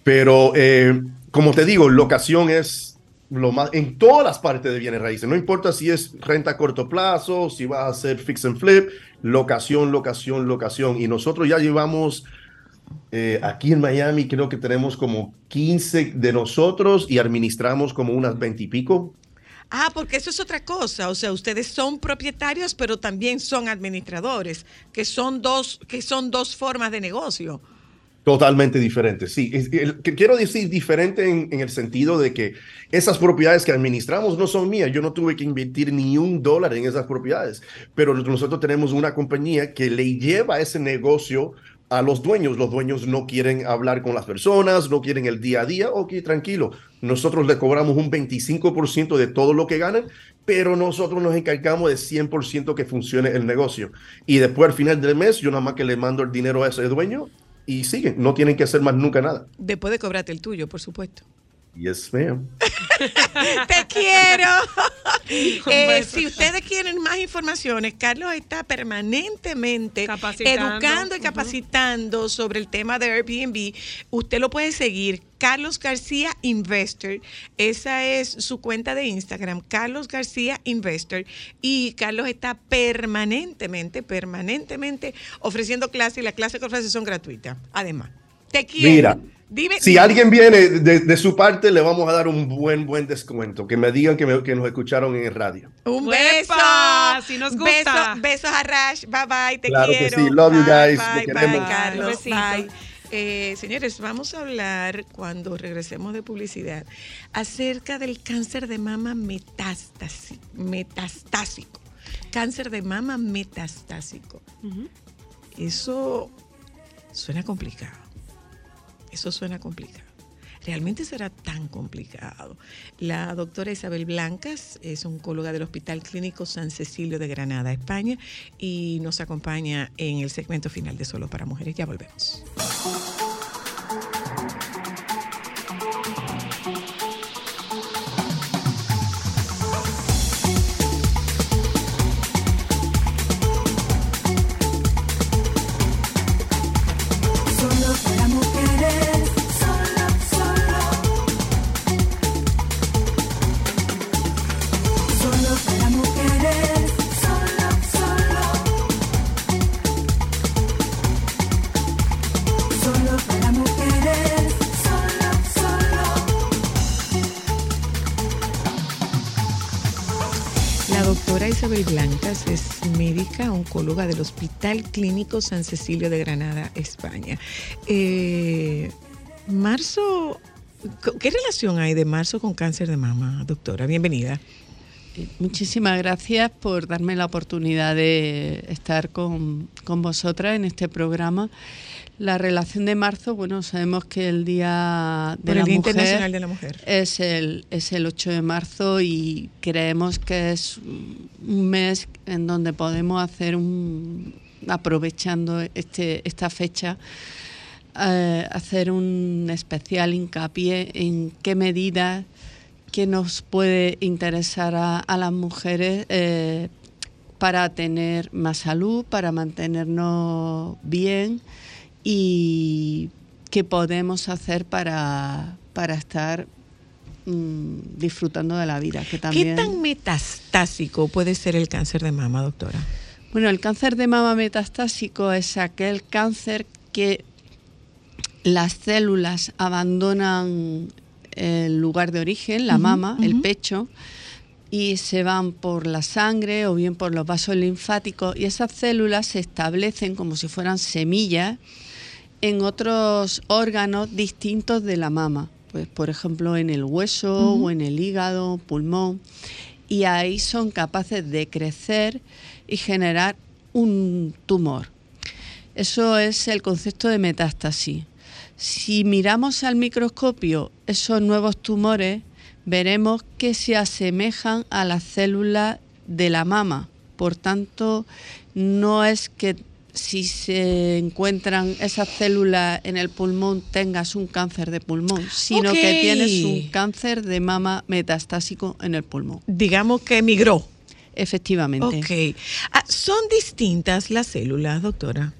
Speaker 12: Pero eh, como te digo, locación es lo más en todas las partes de bienes raíces. No importa si es renta a corto plazo, si va a hacer fix and flip, locación, locación, locación. Y nosotros ya llevamos eh, aquí en Miami, creo que tenemos como 15 de nosotros y administramos como unas 20 y pico.
Speaker 1: Ah, porque eso es otra cosa. O sea, ustedes son propietarios, pero también son administradores, que son dos, que son dos formas de negocio.
Speaker 12: Totalmente diferente, sí. Que quiero decir diferente en, en el sentido de que esas propiedades que administramos no son mías. Yo no tuve que invertir ni un dólar en esas propiedades, pero nosotros tenemos una compañía que le lleva ese negocio a los dueños. Los dueños no quieren hablar con las personas, no quieren el día a día. Ok, tranquilo. Nosotros le cobramos un 25% de todo lo que ganan, pero nosotros nos encargamos de 100% que funcione el negocio. Y después al final del mes, yo nada más que le mando el dinero a ese dueño y siguen. No tienen que hacer más nunca nada.
Speaker 1: Después de cobrarte el tuyo, por supuesto.
Speaker 12: Yes, ma'am.
Speaker 1: Te quiero. Eh, si ustedes quieren más informaciones, Carlos está permanentemente
Speaker 3: Capacitando.
Speaker 1: educando y capacitando sobre el tema de Airbnb. Usted lo puede seguir. Carlos García Investor. Esa es su cuenta de Instagram, Carlos García Investor. Y Carlos está permanentemente, permanentemente ofreciendo clases y las clases que ofrece son gratuitas. Además, te quiero.
Speaker 12: Mira,
Speaker 1: Dime,
Speaker 12: si alguien viene de, de su parte, le vamos a dar un buen, buen descuento. Que me digan que, me- que nos escucharon en el radio.
Speaker 1: Un beso.
Speaker 3: Si nos
Speaker 1: Beso-
Speaker 3: gusta.
Speaker 1: besos a Rash. Bye bye. Te
Speaker 12: Claro que
Speaker 1: quiero.
Speaker 12: sí. Love you
Speaker 1: Bye,
Speaker 12: guys.
Speaker 1: Bye,
Speaker 12: Te
Speaker 1: bye,
Speaker 12: queremos.
Speaker 1: Carlos. Bye. Eh, señores, vamos a hablar cuando regresemos de publicidad acerca del cáncer de mama metastásico. Cáncer de mama metastásico. Eso suena complicado. Eso suena complicado. ¿Realmente será tan complicado? La doctora Isabel Blancas es oncóloga del Hospital Clínico San Cecilio de Granada, España, y nos acompaña en el segmento final de Solo para Mujeres. Ya volvemos. Isabel Blancas es médica oncóloga del Hospital Clínico San Cecilio de Granada, España. Eh, marzo, ¿qué relación hay de marzo con cáncer de mama, doctora? Bienvenida.
Speaker 13: Muchísimas gracias por darme la oportunidad de estar con, con vosotras en este programa. La relación de marzo, bueno, sabemos que el Día de la
Speaker 1: el Día
Speaker 13: Mujer
Speaker 1: Internacional de la Mujer.
Speaker 13: es el, es el 8 de marzo y creemos que es un mes en donde podemos hacer un, aprovechando este, esta fecha, eh, hacer un especial hincapié en qué medidas que nos puede interesar a, a las mujeres eh, para tener más salud, para mantenernos bien y qué podemos hacer para, para estar mm, disfrutando de la vida. Que también...
Speaker 1: ¿Qué tan metastásico puede ser el cáncer de mama, doctora?
Speaker 13: Bueno, el cáncer de mama metastásico es aquel cáncer que las células abandonan el lugar de origen, la mama, el pecho, y se van por la sangre o bien por los vasos linfáticos y esas células se establecen como si fueran semillas en otros órganos distintos de la mama, pues por ejemplo en el hueso o en el hígado, pulmón, y ahí son capaces de crecer y generar un tumor. Eso es el concepto de metástasis. Si miramos al microscopio esos nuevos tumores, veremos que se asemejan a las células de la mama. Por tanto, no es que si se encuentran esas células en el pulmón tengas un cáncer de pulmón, sino que tienes un cáncer de mama metastásico en el pulmón.
Speaker 1: Digamos que migró.
Speaker 13: Efectivamente.
Speaker 1: Ok. Ah, ¿Son distintas las células, doctora?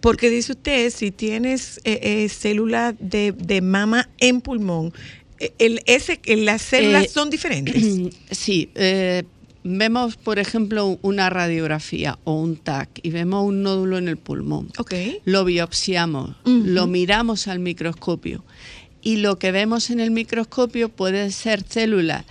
Speaker 1: Porque dice usted, si tienes eh, eh, células de, de mama en pulmón, eh, el, ese, eh, las células
Speaker 13: Eh,
Speaker 1: son diferentes.
Speaker 13: Sí, eh, vemos, por ejemplo, una radiografía o un TAC y vemos un nódulo en el pulmón. Lo biopsiamos, lo miramos al microscopio y lo que vemos en el microscopio puede ser células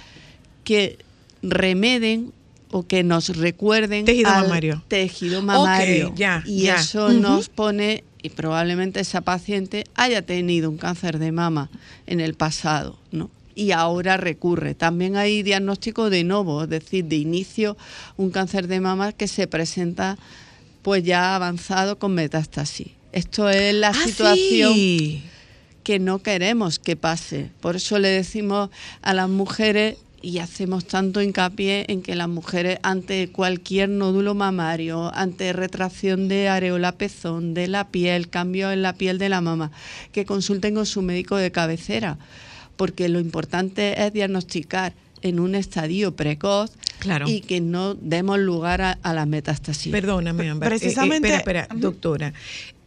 Speaker 13: que remeden o que nos recuerden
Speaker 1: Tejido
Speaker 13: al
Speaker 1: mamario.
Speaker 13: tejido mamario.
Speaker 1: Ok, ya,
Speaker 13: y
Speaker 1: ya.
Speaker 13: eso nos pone, y probablemente esa paciente haya tenido un cáncer de mama en el pasado, ¿no? Y ahora recurre. También hay diagnóstico de novo, es decir, de inicio, un cáncer de mama que se presenta pues ya avanzado con metástasis. Esto es la
Speaker 1: Ah,
Speaker 13: situación
Speaker 1: sí.
Speaker 13: que no queremos que pase. Por eso le decimos a las mujeres y hacemos tanto hincapié en que las mujeres ante cualquier nódulo mamario, ante retracción de areola pezón, de la piel, cambio en la piel de la mama, que consulten con su médico de cabecera, porque lo importante es diagnosticar en un estadio precoz
Speaker 1: Claro.
Speaker 13: y que no demos lugar a, a la metástasis.
Speaker 1: Perdóname, Ámbar. Eh, eh,
Speaker 2: precisamente-
Speaker 1: espera, espera, doctora.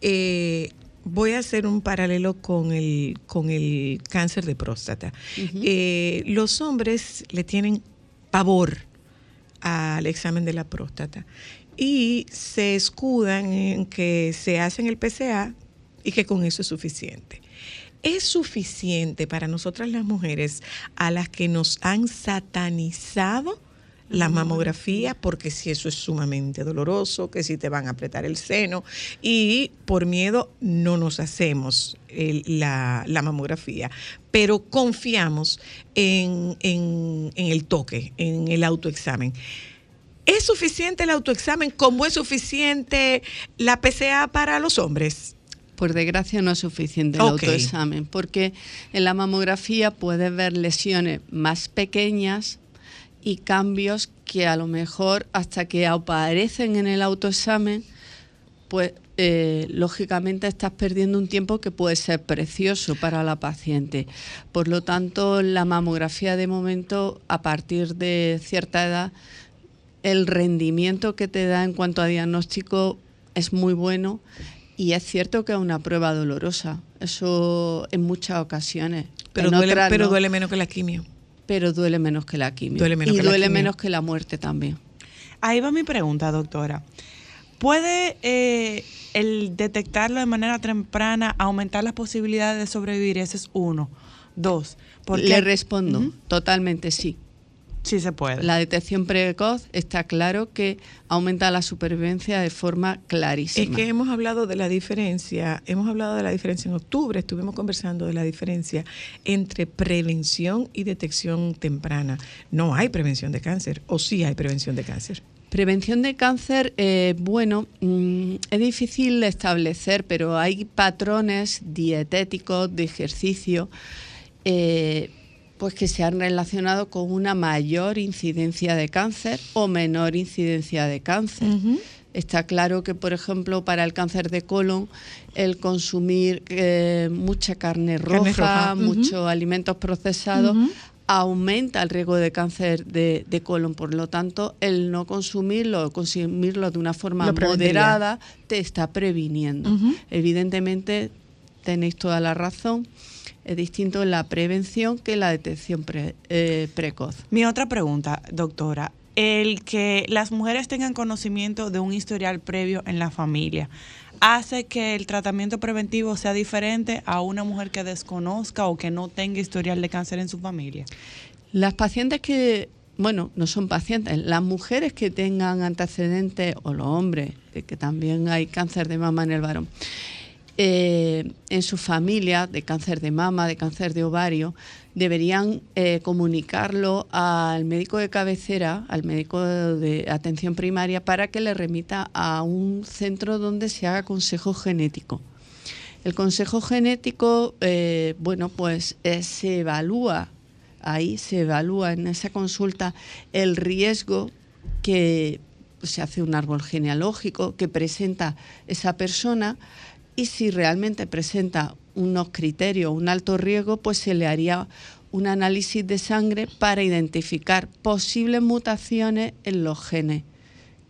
Speaker 1: Eh, voy a hacer un paralelo con el, con el cáncer de próstata. Eh, los hombres le tienen pavor al examen de la próstata y se escudan en que se hacen el PCA y que con eso es suficiente. Es suficiente para nosotras las mujeres a las que nos han satanizado la mamografía, porque si eso es sumamente doloroso, que si te van a apretar el seno y por miedo no nos hacemos el- la, la mamografía, pero confiamos en, en- en el toque, en el autoexamen. ¿Es suficiente el autoexamen como es suficiente la PCA para los hombres?
Speaker 13: Por desgracia no es suficiente el autoexamen, porque en la mamografía puedes ver lesiones más pequeñas y cambios que a lo mejor hasta que aparecen en el autoexamen, pues eh, lógicamente estás perdiendo un tiempo que puede ser precioso para la paciente. Por lo tanto, la mamografía de momento, a partir de cierta edad, el rendimiento que te da en cuanto a diagnóstico es muy bueno y es cierto que es una prueba dolorosa, eso en muchas ocasiones.
Speaker 1: Pero, duele,
Speaker 13: otras
Speaker 1: pero
Speaker 13: no,
Speaker 1: duele menos que la quimio.
Speaker 13: pero duele menos que la quimio.
Speaker 1: Duele menos
Speaker 13: y
Speaker 1: que la
Speaker 13: duele
Speaker 1: quimio.
Speaker 13: menos que la muerte también.
Speaker 2: Ahí va mi pregunta, doctora. ¿Puede eh, el detectarlo de manera temprana aumentar las posibilidades de sobrevivir? Ese es uno. Dos. Porque
Speaker 13: Le respondo, totalmente sí.
Speaker 2: Sí se puede.
Speaker 13: La detección precoz está claro que aumenta la supervivencia de forma clarísima.
Speaker 1: Es que hemos hablado de la diferencia, hemos hablado de la diferencia en octubre, estuvimos conversando de la diferencia entre prevención y detección temprana. No hay prevención de cáncer, o sí hay prevención de cáncer.
Speaker 13: Prevención de cáncer, eh, bueno, mm, es difícil establecer, pero hay patrones dietéticos de ejercicio eh, pues que se han relacionado con una mayor incidencia de cáncer o menor incidencia de cáncer. Está claro que, por ejemplo, para el cáncer de colon, el consumir eh, mucha carne roja,
Speaker 1: Carne roja, ujú.
Speaker 13: muchos alimentos procesados, aumenta el riesgo de cáncer de, de colon. Por lo tanto, el no consumirlo, consumirlo de una forma moderada, te está previniendo. Evidentemente, tenéis toda la razón. Es distinto la prevención que la detección pre- eh, precoz.
Speaker 2: Mi otra pregunta, doctora. El que las mujeres tengan conocimiento de un historial previo en la familia hace que el tratamiento preventivo sea diferente a una mujer que desconozca o que no tenga historial de cáncer en su familia.
Speaker 13: Las pacientes que, bueno, no son pacientes, las mujeres que tengan antecedentes, o los hombres, eh, que también hay cáncer de mama en el varón, eh, en su familia de cáncer de mama, de cáncer de ovario, deberían eh, comunicarlo al médico de cabecera, al médico de atención primaria, para que le remita a un centro donde se haga consejo genético. El consejo genético, eh, bueno, pues se evalúa, ahí se evalúa en esa consulta el riesgo que se hace un árbol genealógico que presenta esa persona y si realmente presenta unos criterios, un alto riesgo, pues se le haría un análisis de sangre para identificar posibles mutaciones en los genes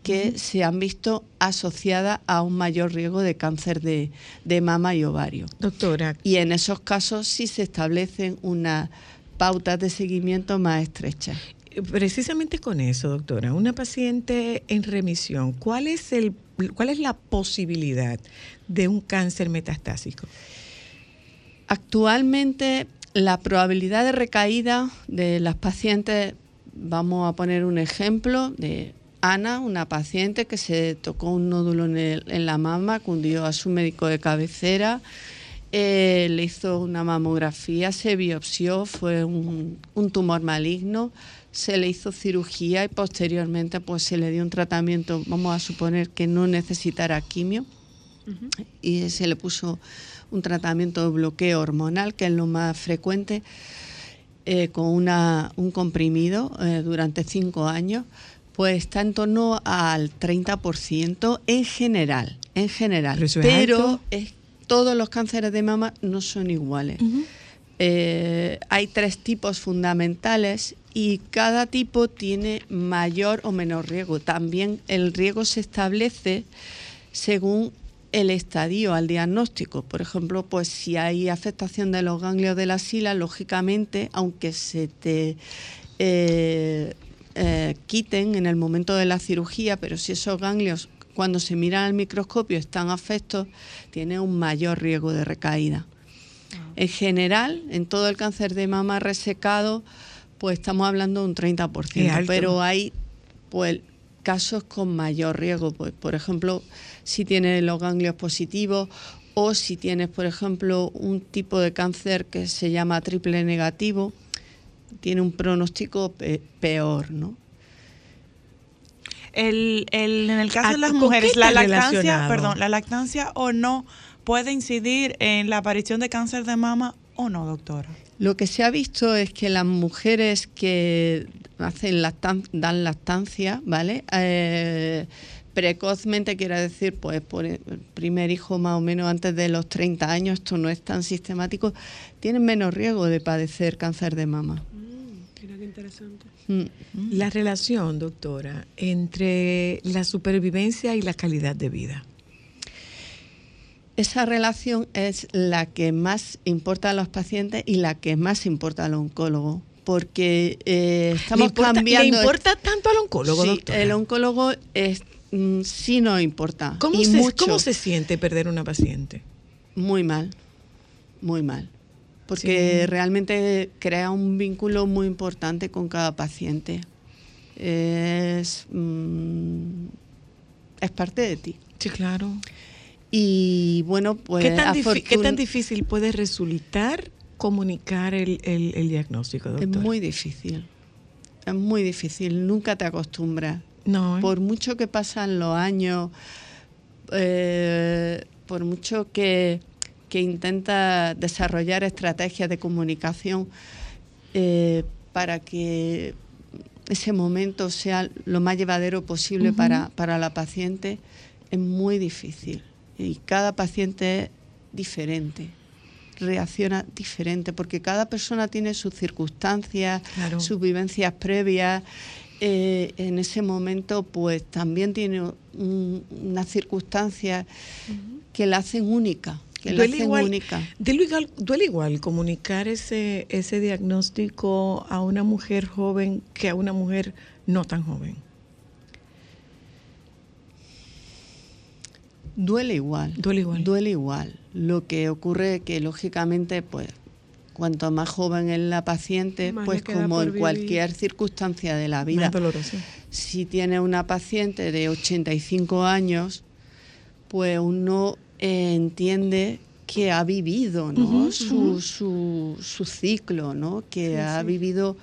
Speaker 13: que se han visto asociadas a un mayor riesgo de cáncer de, de mama y ovario.
Speaker 1: Doctora.
Speaker 13: Y en esos casos sí se establecen unas pautas de seguimiento más estrechas.
Speaker 1: Precisamente con eso, doctora, una paciente en remisión, ¿cuál es, el, cuál es la posibilidad de un cáncer metastásico?
Speaker 13: Actualmente la probabilidad de recaída de las pacientes, vamos a poner un ejemplo de Ana, una paciente que se tocó un nódulo en, la mama, acudió a su médico de cabecera, eh, le hizo una mamografía, se biopsió, fue un tumor maligno, se le hizo cirugía y posteriormente pues se le dio un tratamiento, vamos a suponer que no necesitara quimio, y se le puso un tratamiento de bloqueo hormonal, que es lo más frecuente, eh, con una, un comprimido eh, durante cinco años, pues está en torno al 30% en general, en general.
Speaker 1: Pero es-
Speaker 13: todos los cánceres de mama no son iguales. Eh, hay tres tipos fundamentales y cada tipo tiene mayor o menor riesgo. También el riesgo se establece según el estadio al diagnóstico. Por ejemplo, pues si hay afectación de los ganglios de la sila, lógicamente, aunque se te eh, eh, quiten en el momento de la cirugía, pero si esos ganglios cuando se miran al microscopio están afectos, tiene un mayor riesgo de recaída. En general, en todo el cáncer de mama resecado, pues estamos hablando de un 30%,
Speaker 1: Es alto.
Speaker 13: pero hay pues casos con mayor riesgo, pues, por ejemplo, si tienes los ganglios positivos o si tienes, por ejemplo, un tipo de cáncer que se llama triple negativo, tiene un pronóstico pe- peor, ¿no?
Speaker 2: El, el- en el caso
Speaker 13: Ah,
Speaker 2: de las
Speaker 13: ¿con
Speaker 2: mujeres, la lactancia, perdón, la lactancia o no puede incidir en la aparición de cáncer de mama o no, doctora.
Speaker 13: Lo que se ha visto es que las mujeres que hacen lactan- dan lactancia, ¿vale? Eh, precozmente quiere decir, pues por el primer hijo más o menos antes de los 30 años, esto no es tan sistemático, tienen menos riesgo de padecer cáncer de mama.
Speaker 3: Mira qué interesante.
Speaker 13: Mm.
Speaker 1: La relación, doctora, entre la supervivencia y la calidad de vida.
Speaker 13: Esa relación es la que más importa a los pacientes y la que más importa al oncólogo, porque eh, estamos
Speaker 1: importa-
Speaker 13: cambiando.
Speaker 1: le importa tanto al oncólogo,
Speaker 13: Sí,
Speaker 1: doctora?
Speaker 13: El oncólogo es, mm, sí nos importa.
Speaker 1: ¿Cómo,
Speaker 13: y
Speaker 1: se,
Speaker 13: mucho.
Speaker 1: ¿Cómo se siente perder una paciente?
Speaker 13: Muy mal, muy mal. Porque
Speaker 1: Sí.
Speaker 13: realmente crea un vínculo muy importante con cada paciente. Es, mm, es parte de ti.
Speaker 1: Sí, claro.
Speaker 13: Y bueno, pues
Speaker 1: ¿Qué, tan qué difícil puede resultar comunicar el, el- el diagnóstico,
Speaker 13: Es
Speaker 1: doctora?
Speaker 13: muy difícil. Es muy difícil. Nunca te acostumbras.
Speaker 1: No, ¿eh?
Speaker 13: Por mucho que pasan los años, eh, por mucho que, que intentas desarrollar estrategias de comunicación eh, para que ese momento sea lo más llevadero posible para la paciente, es muy difícil. Y cada paciente es diferente reacciona diferente, porque cada persona tiene sus circunstancias,
Speaker 1: Claro.
Speaker 13: sus vivencias previas. eh, en ese momento, pues también tiene un- unas circunstancias que la hacen única, que la hacen
Speaker 1: igual,
Speaker 13: única.
Speaker 1: duele igual, duele igual comunicar ese, ese diagnóstico a una mujer joven que a una mujer no tan joven.
Speaker 13: Duele igual.
Speaker 1: Duele igual.
Speaker 13: Duele igual. Lo que ocurre que lógicamente, pues, cuanto más joven es la paciente,
Speaker 3: Más
Speaker 13: pues como en cualquier circunstancia de la vida.
Speaker 1: Doloroso.
Speaker 13: Si tiene una paciente de 85 años, pues uno eh, entiende que ha vivido ¿no? Su, su, su ciclo, ¿no? que
Speaker 1: Sí,
Speaker 13: ha
Speaker 1: sí.
Speaker 13: vivido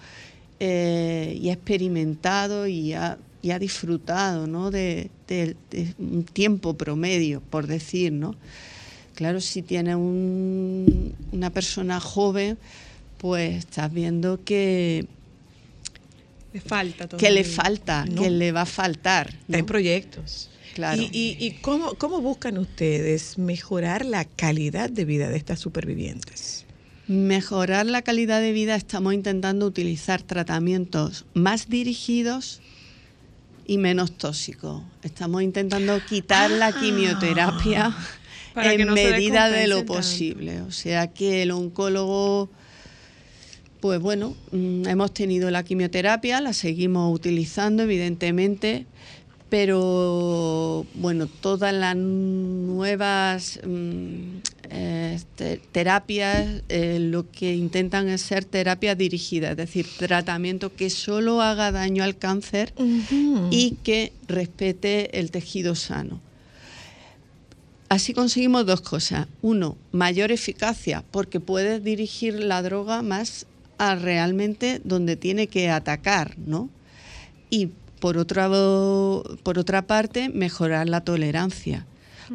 Speaker 13: eh, y ha experimentado y ha, y ha disfrutado ¿no? de, de- de un tiempo promedio, por decir. ¿no? Claro, si tiene un- una persona joven, pues estás viendo que
Speaker 3: Le falta
Speaker 13: que le falta,
Speaker 1: No.
Speaker 13: que le va a faltar.
Speaker 1: Está en proyectos.
Speaker 13: Claro.
Speaker 1: ¿Y, y, y cómo, cómo buscan ustedes mejorar la calidad de vida de estas supervivientes?
Speaker 13: Mejorar la calidad de vida estamos intentando utilizar tratamientos más dirigidos y menos tóxicos. Estamos intentando quitar la quimioterapia
Speaker 3: Para que
Speaker 13: en
Speaker 3: no
Speaker 13: medida de lo posible. O sea que el oncólogo, pues bueno, mm, hemos tenido la quimioterapia, la seguimos utilizando evidentemente, pero bueno, todas las nuevas mm, eh, te- terapias eh, lo que intentan es ser terapias dirigidas, es decir, tratamiento que solo haga daño al cáncer y que respete el tejido sano. Así conseguimos dos cosas. Uno, mayor eficacia, porque puedes dirigir la droga más a realmente donde tiene que atacar, ¿no? Y por otra, por otra parte, mejorar la tolerancia.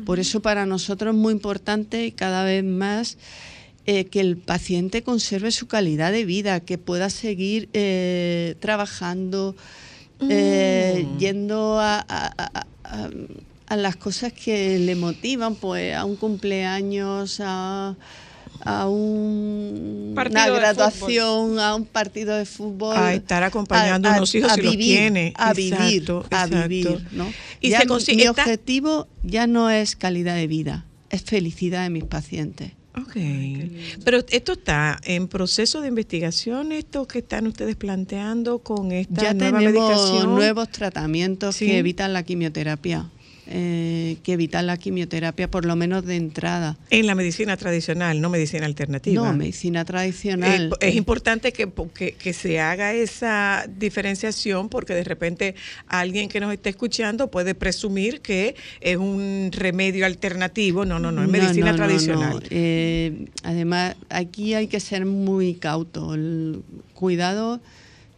Speaker 13: Por eso para nosotros es muy importante y cada vez más eh, que el paciente conserve su calidad de vida, que pueda seguir eh, trabajando, eh,
Speaker 1: Mm.
Speaker 13: yendo a, a- a- a- a las cosas que le motivan, pues a un cumpleaños, a, a un-
Speaker 3: Partido
Speaker 13: una
Speaker 3: de
Speaker 13: graduación, a un partido de fútbol.
Speaker 1: A estar acompañando a unos hijos si los
Speaker 13: vivir,
Speaker 1: tiene.
Speaker 13: A
Speaker 1: Exacto,
Speaker 13: vivir, a
Speaker 1: exacto.
Speaker 13: vivir, ¿no?
Speaker 1: Y
Speaker 13: Ya
Speaker 1: se
Speaker 13: no-
Speaker 1: consi-
Speaker 13: mi
Speaker 1: está-
Speaker 13: objetivo ya no es calidad de vida, es felicidad de mis pacientes.
Speaker 1: Ok. Pero esto está en proceso de investigación, esto que están ustedes planteando con esta
Speaker 13: Ya
Speaker 1: nueva
Speaker 13: tenemos
Speaker 1: medicación.
Speaker 13: nuevos tratamientos
Speaker 1: Sí.
Speaker 13: que evitan la quimioterapia, eh, que evitan la quimioterapia por lo menos de entrada.
Speaker 1: En la medicina tradicional, no medicina alternativa.
Speaker 13: No, medicina tradicional.
Speaker 1: Eh, es importante que, que, que se haga esa diferenciación porque de repente alguien que nos esté escuchando puede presumir que es un remedio alternativo. No, no, no, es medicina
Speaker 13: no, no,
Speaker 1: tradicional.
Speaker 13: no. Eh, además, aquí hay que ser muy cauto. El cuidado,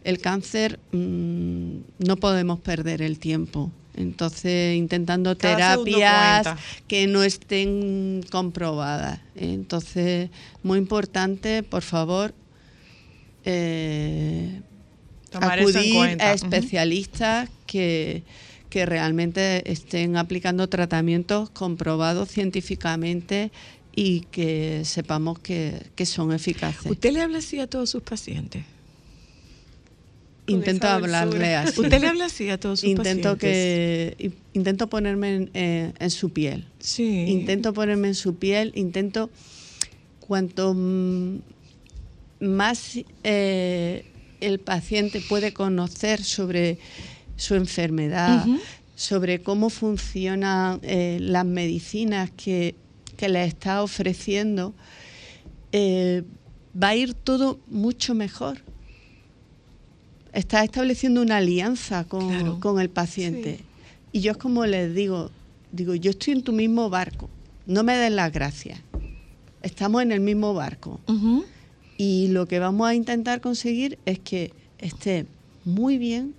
Speaker 13: el cáncer, mm, no podemos perder el tiempo. Entonces, intentando
Speaker 3: Cada
Speaker 13: terapias que no estén comprobadas. Entonces, muy importante, por favor, eh,
Speaker 3: Tomar eso en
Speaker 13: acudir
Speaker 3: cuenta.
Speaker 13: a especialistas que, que realmente estén aplicando tratamientos comprobados científicamente y que sepamos que, que son eficaces.
Speaker 1: ¿Usted le habla así a todos sus pacientes?
Speaker 13: Intento hablarle así.
Speaker 1: ¿Usted le habla así a todos sus
Speaker 13: intento
Speaker 1: pacientes?
Speaker 13: que intento ponerme en, eh, en su piel.
Speaker 1: Sí.
Speaker 13: Intento ponerme en su piel, intento cuanto más eh, el paciente puede conocer sobre su enfermedad, sobre cómo funcionan eh, las medicinas que, que le está ofreciendo, va a ir todo mucho mejor. Está estableciendo una alianza con,
Speaker 1: Claro.
Speaker 13: con el paciente. Y yo es como les digo, digo, yo estoy en tu mismo barco, no me des las gracias. Estamos en el mismo barco. Y lo que vamos a intentar conseguir es que esté muy bien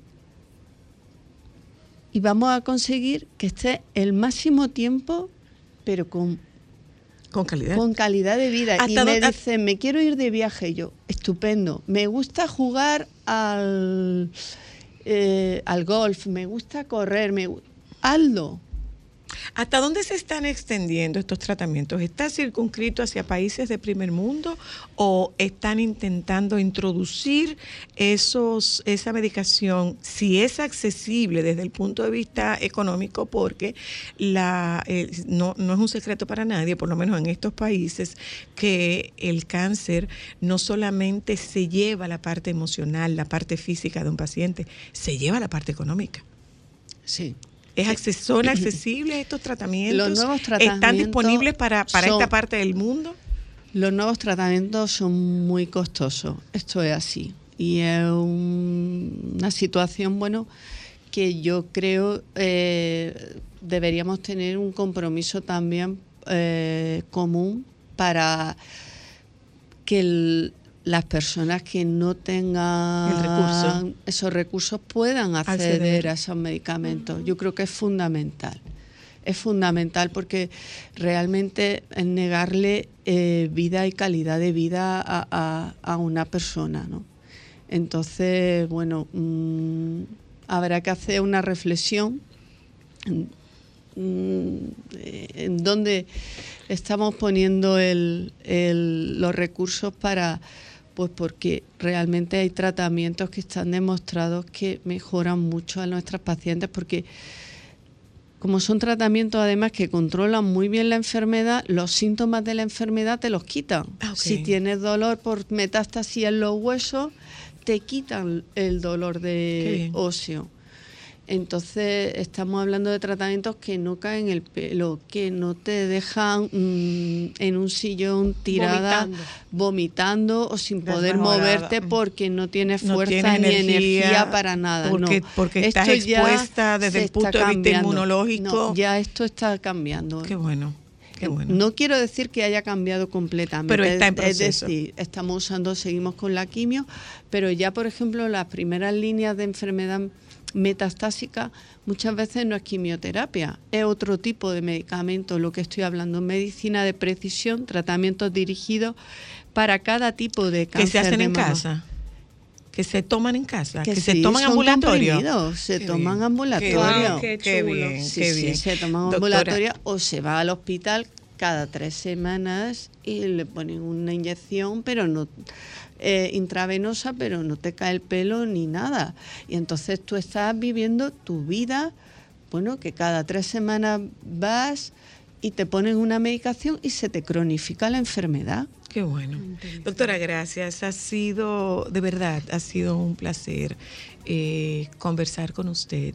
Speaker 13: y vamos a conseguir que esté el máximo tiempo, pero con,
Speaker 1: Con calidad.
Speaker 13: con calidad de vida. Y
Speaker 1: ¿Hasta
Speaker 13: me dicen, me quiero ir de viaje. Y yo, estupendo. Me gusta jugar al, eh, al golf, me gusta correr, me, hazlo.
Speaker 1: ¿Hasta dónde se están extendiendo estos tratamientos? ¿Está circunscrito hacia países de primer mundo o están intentando introducir esos, esa medicación, si es accesible desde el punto de vista económico, porque la, eh, no, no es un secreto para nadie, por lo menos en estos países, que el cáncer no solamente se lleva la parte emocional, la parte física de un paciente, se lleva la parte económica.
Speaker 13: Sí.
Speaker 1: ¿Es acces- ¿Son accesibles estos tratamientos?
Speaker 13: Los nuevos
Speaker 1: ¿Están
Speaker 13: tratamientos
Speaker 1: disponibles para, para
Speaker 13: son-
Speaker 1: esta parte del mundo?
Speaker 13: Los nuevos tratamientos son muy costosos, esto es así. Y es un- una situación, bueno, que yo creo eh, deberíamos tener un compromiso también eh, común para que el- las personas que no tengan
Speaker 1: recurso.
Speaker 13: esos recursos puedan acceder,
Speaker 1: Acceder.
Speaker 13: a esos medicamentos. Yo creo que es fundamental. Es fundamental porque realmente es negarle eh, vida y calidad de vida a, a- a una persona, ¿no? Entonces, bueno, mm, habrá que hacer una reflexión mm, eh, en dónde estamos poniendo el- el- los recursos para, pues porque realmente hay tratamientos que están demostrados que mejoran mucho a nuestras pacientes porque como son tratamientos además que controlan muy bien la enfermedad, los síntomas de la enfermedad te los quitan.
Speaker 1: Ah.
Speaker 13: Si tienes dolor por metástasis en los huesos, te quitan el dolor de óseo. Entonces estamos hablando de tratamientos que no caen el pelo, que no te dejan mm, en un sillón tirada,
Speaker 3: Vomitando.
Speaker 13: vomitando, o sin poder moverte porque no tienes
Speaker 1: No
Speaker 13: fuerza ni
Speaker 1: energía,
Speaker 13: energía para nada.
Speaker 1: porque-
Speaker 13: no.
Speaker 1: porque estás expuesta desde el punto de vista inmunológico.
Speaker 13: No, ya esto está cambiando.
Speaker 1: Qué bueno, qué bueno.
Speaker 13: No quiero decir que haya cambiado completamente.
Speaker 1: Pero está en
Speaker 13: es- es
Speaker 1: proceso.
Speaker 13: decir, estamos usando, seguimos con la quimio, pero ya, por ejemplo, las primeras líneas de enfermedad metastásica muchas veces no es quimioterapia, es otro tipo de medicamento, lo que estoy hablando, medicina de precisión, tratamientos dirigidos para cada tipo de
Speaker 1: que
Speaker 13: cáncer
Speaker 1: se hacen
Speaker 13: de
Speaker 1: en
Speaker 13: mama.
Speaker 1: casa. Que se toman en casa, que, se
Speaker 13: sí,
Speaker 1: toman ambulatorio.
Speaker 13: comprimidos, se
Speaker 1: Qué
Speaker 13: toman
Speaker 1: bien,
Speaker 13: ambulatorio.
Speaker 1: Qué,
Speaker 3: Qué
Speaker 1: bien,
Speaker 13: Sí,
Speaker 1: qué
Speaker 13: sí,
Speaker 1: bien.
Speaker 13: se toman
Speaker 1: Doctora,
Speaker 13: ambulatoria o se va al hospital cada tres semanas y le ponen una inyección, pero no eh, intravenosa, pero no te cae el pelo ni nada. Y entonces tú estás viviendo tu vida, bueno, que cada tres semanas vas y te ponen una medicación y se te cronifica la enfermedad.
Speaker 1: Qué bueno. Doctora, gracias. Ha sido, de verdad, ha sido un placer eh, conversar con usted.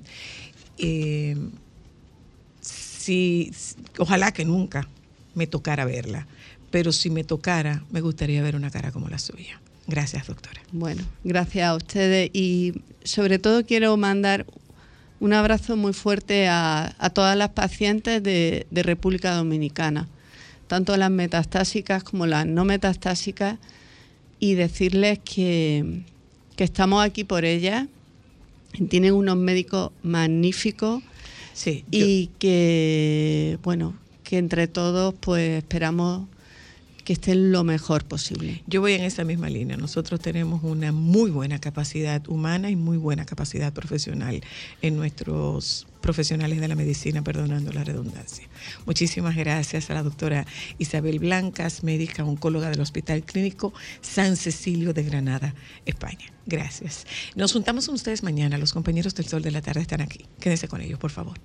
Speaker 1: Eh, si, ojalá que nunca me tocara verla, pero si me tocara, me gustaría ver una cara como la suya. Gracias, doctora.
Speaker 13: Bueno, gracias a ustedes y sobre todo quiero mandar un abrazo muy fuerte a, a todas las pacientes de, de República Dominicana, tanto las metastásicas como las no metastásicas, y decirles que, que estamos aquí por ellas. Tienen unos médicos magníficos
Speaker 1: Sí,
Speaker 13: y que, bueno, que entre todos pues esperamos que estén lo mejor posible.
Speaker 1: Yo voy en esa misma línea. Nosotros tenemos una muy buena capacidad humana y muy buena capacidad profesional en nuestros profesionales de la medicina, perdonando la redundancia. Muchísimas gracias a la doctora Isabel Blancas, médica oncóloga del Hospital Clínico San Cecilio de Granada, España. Gracias. Nos juntamos con ustedes mañana. Los compañeros del Sol de la Tarde están aquí. Quédense con ellos, por favor.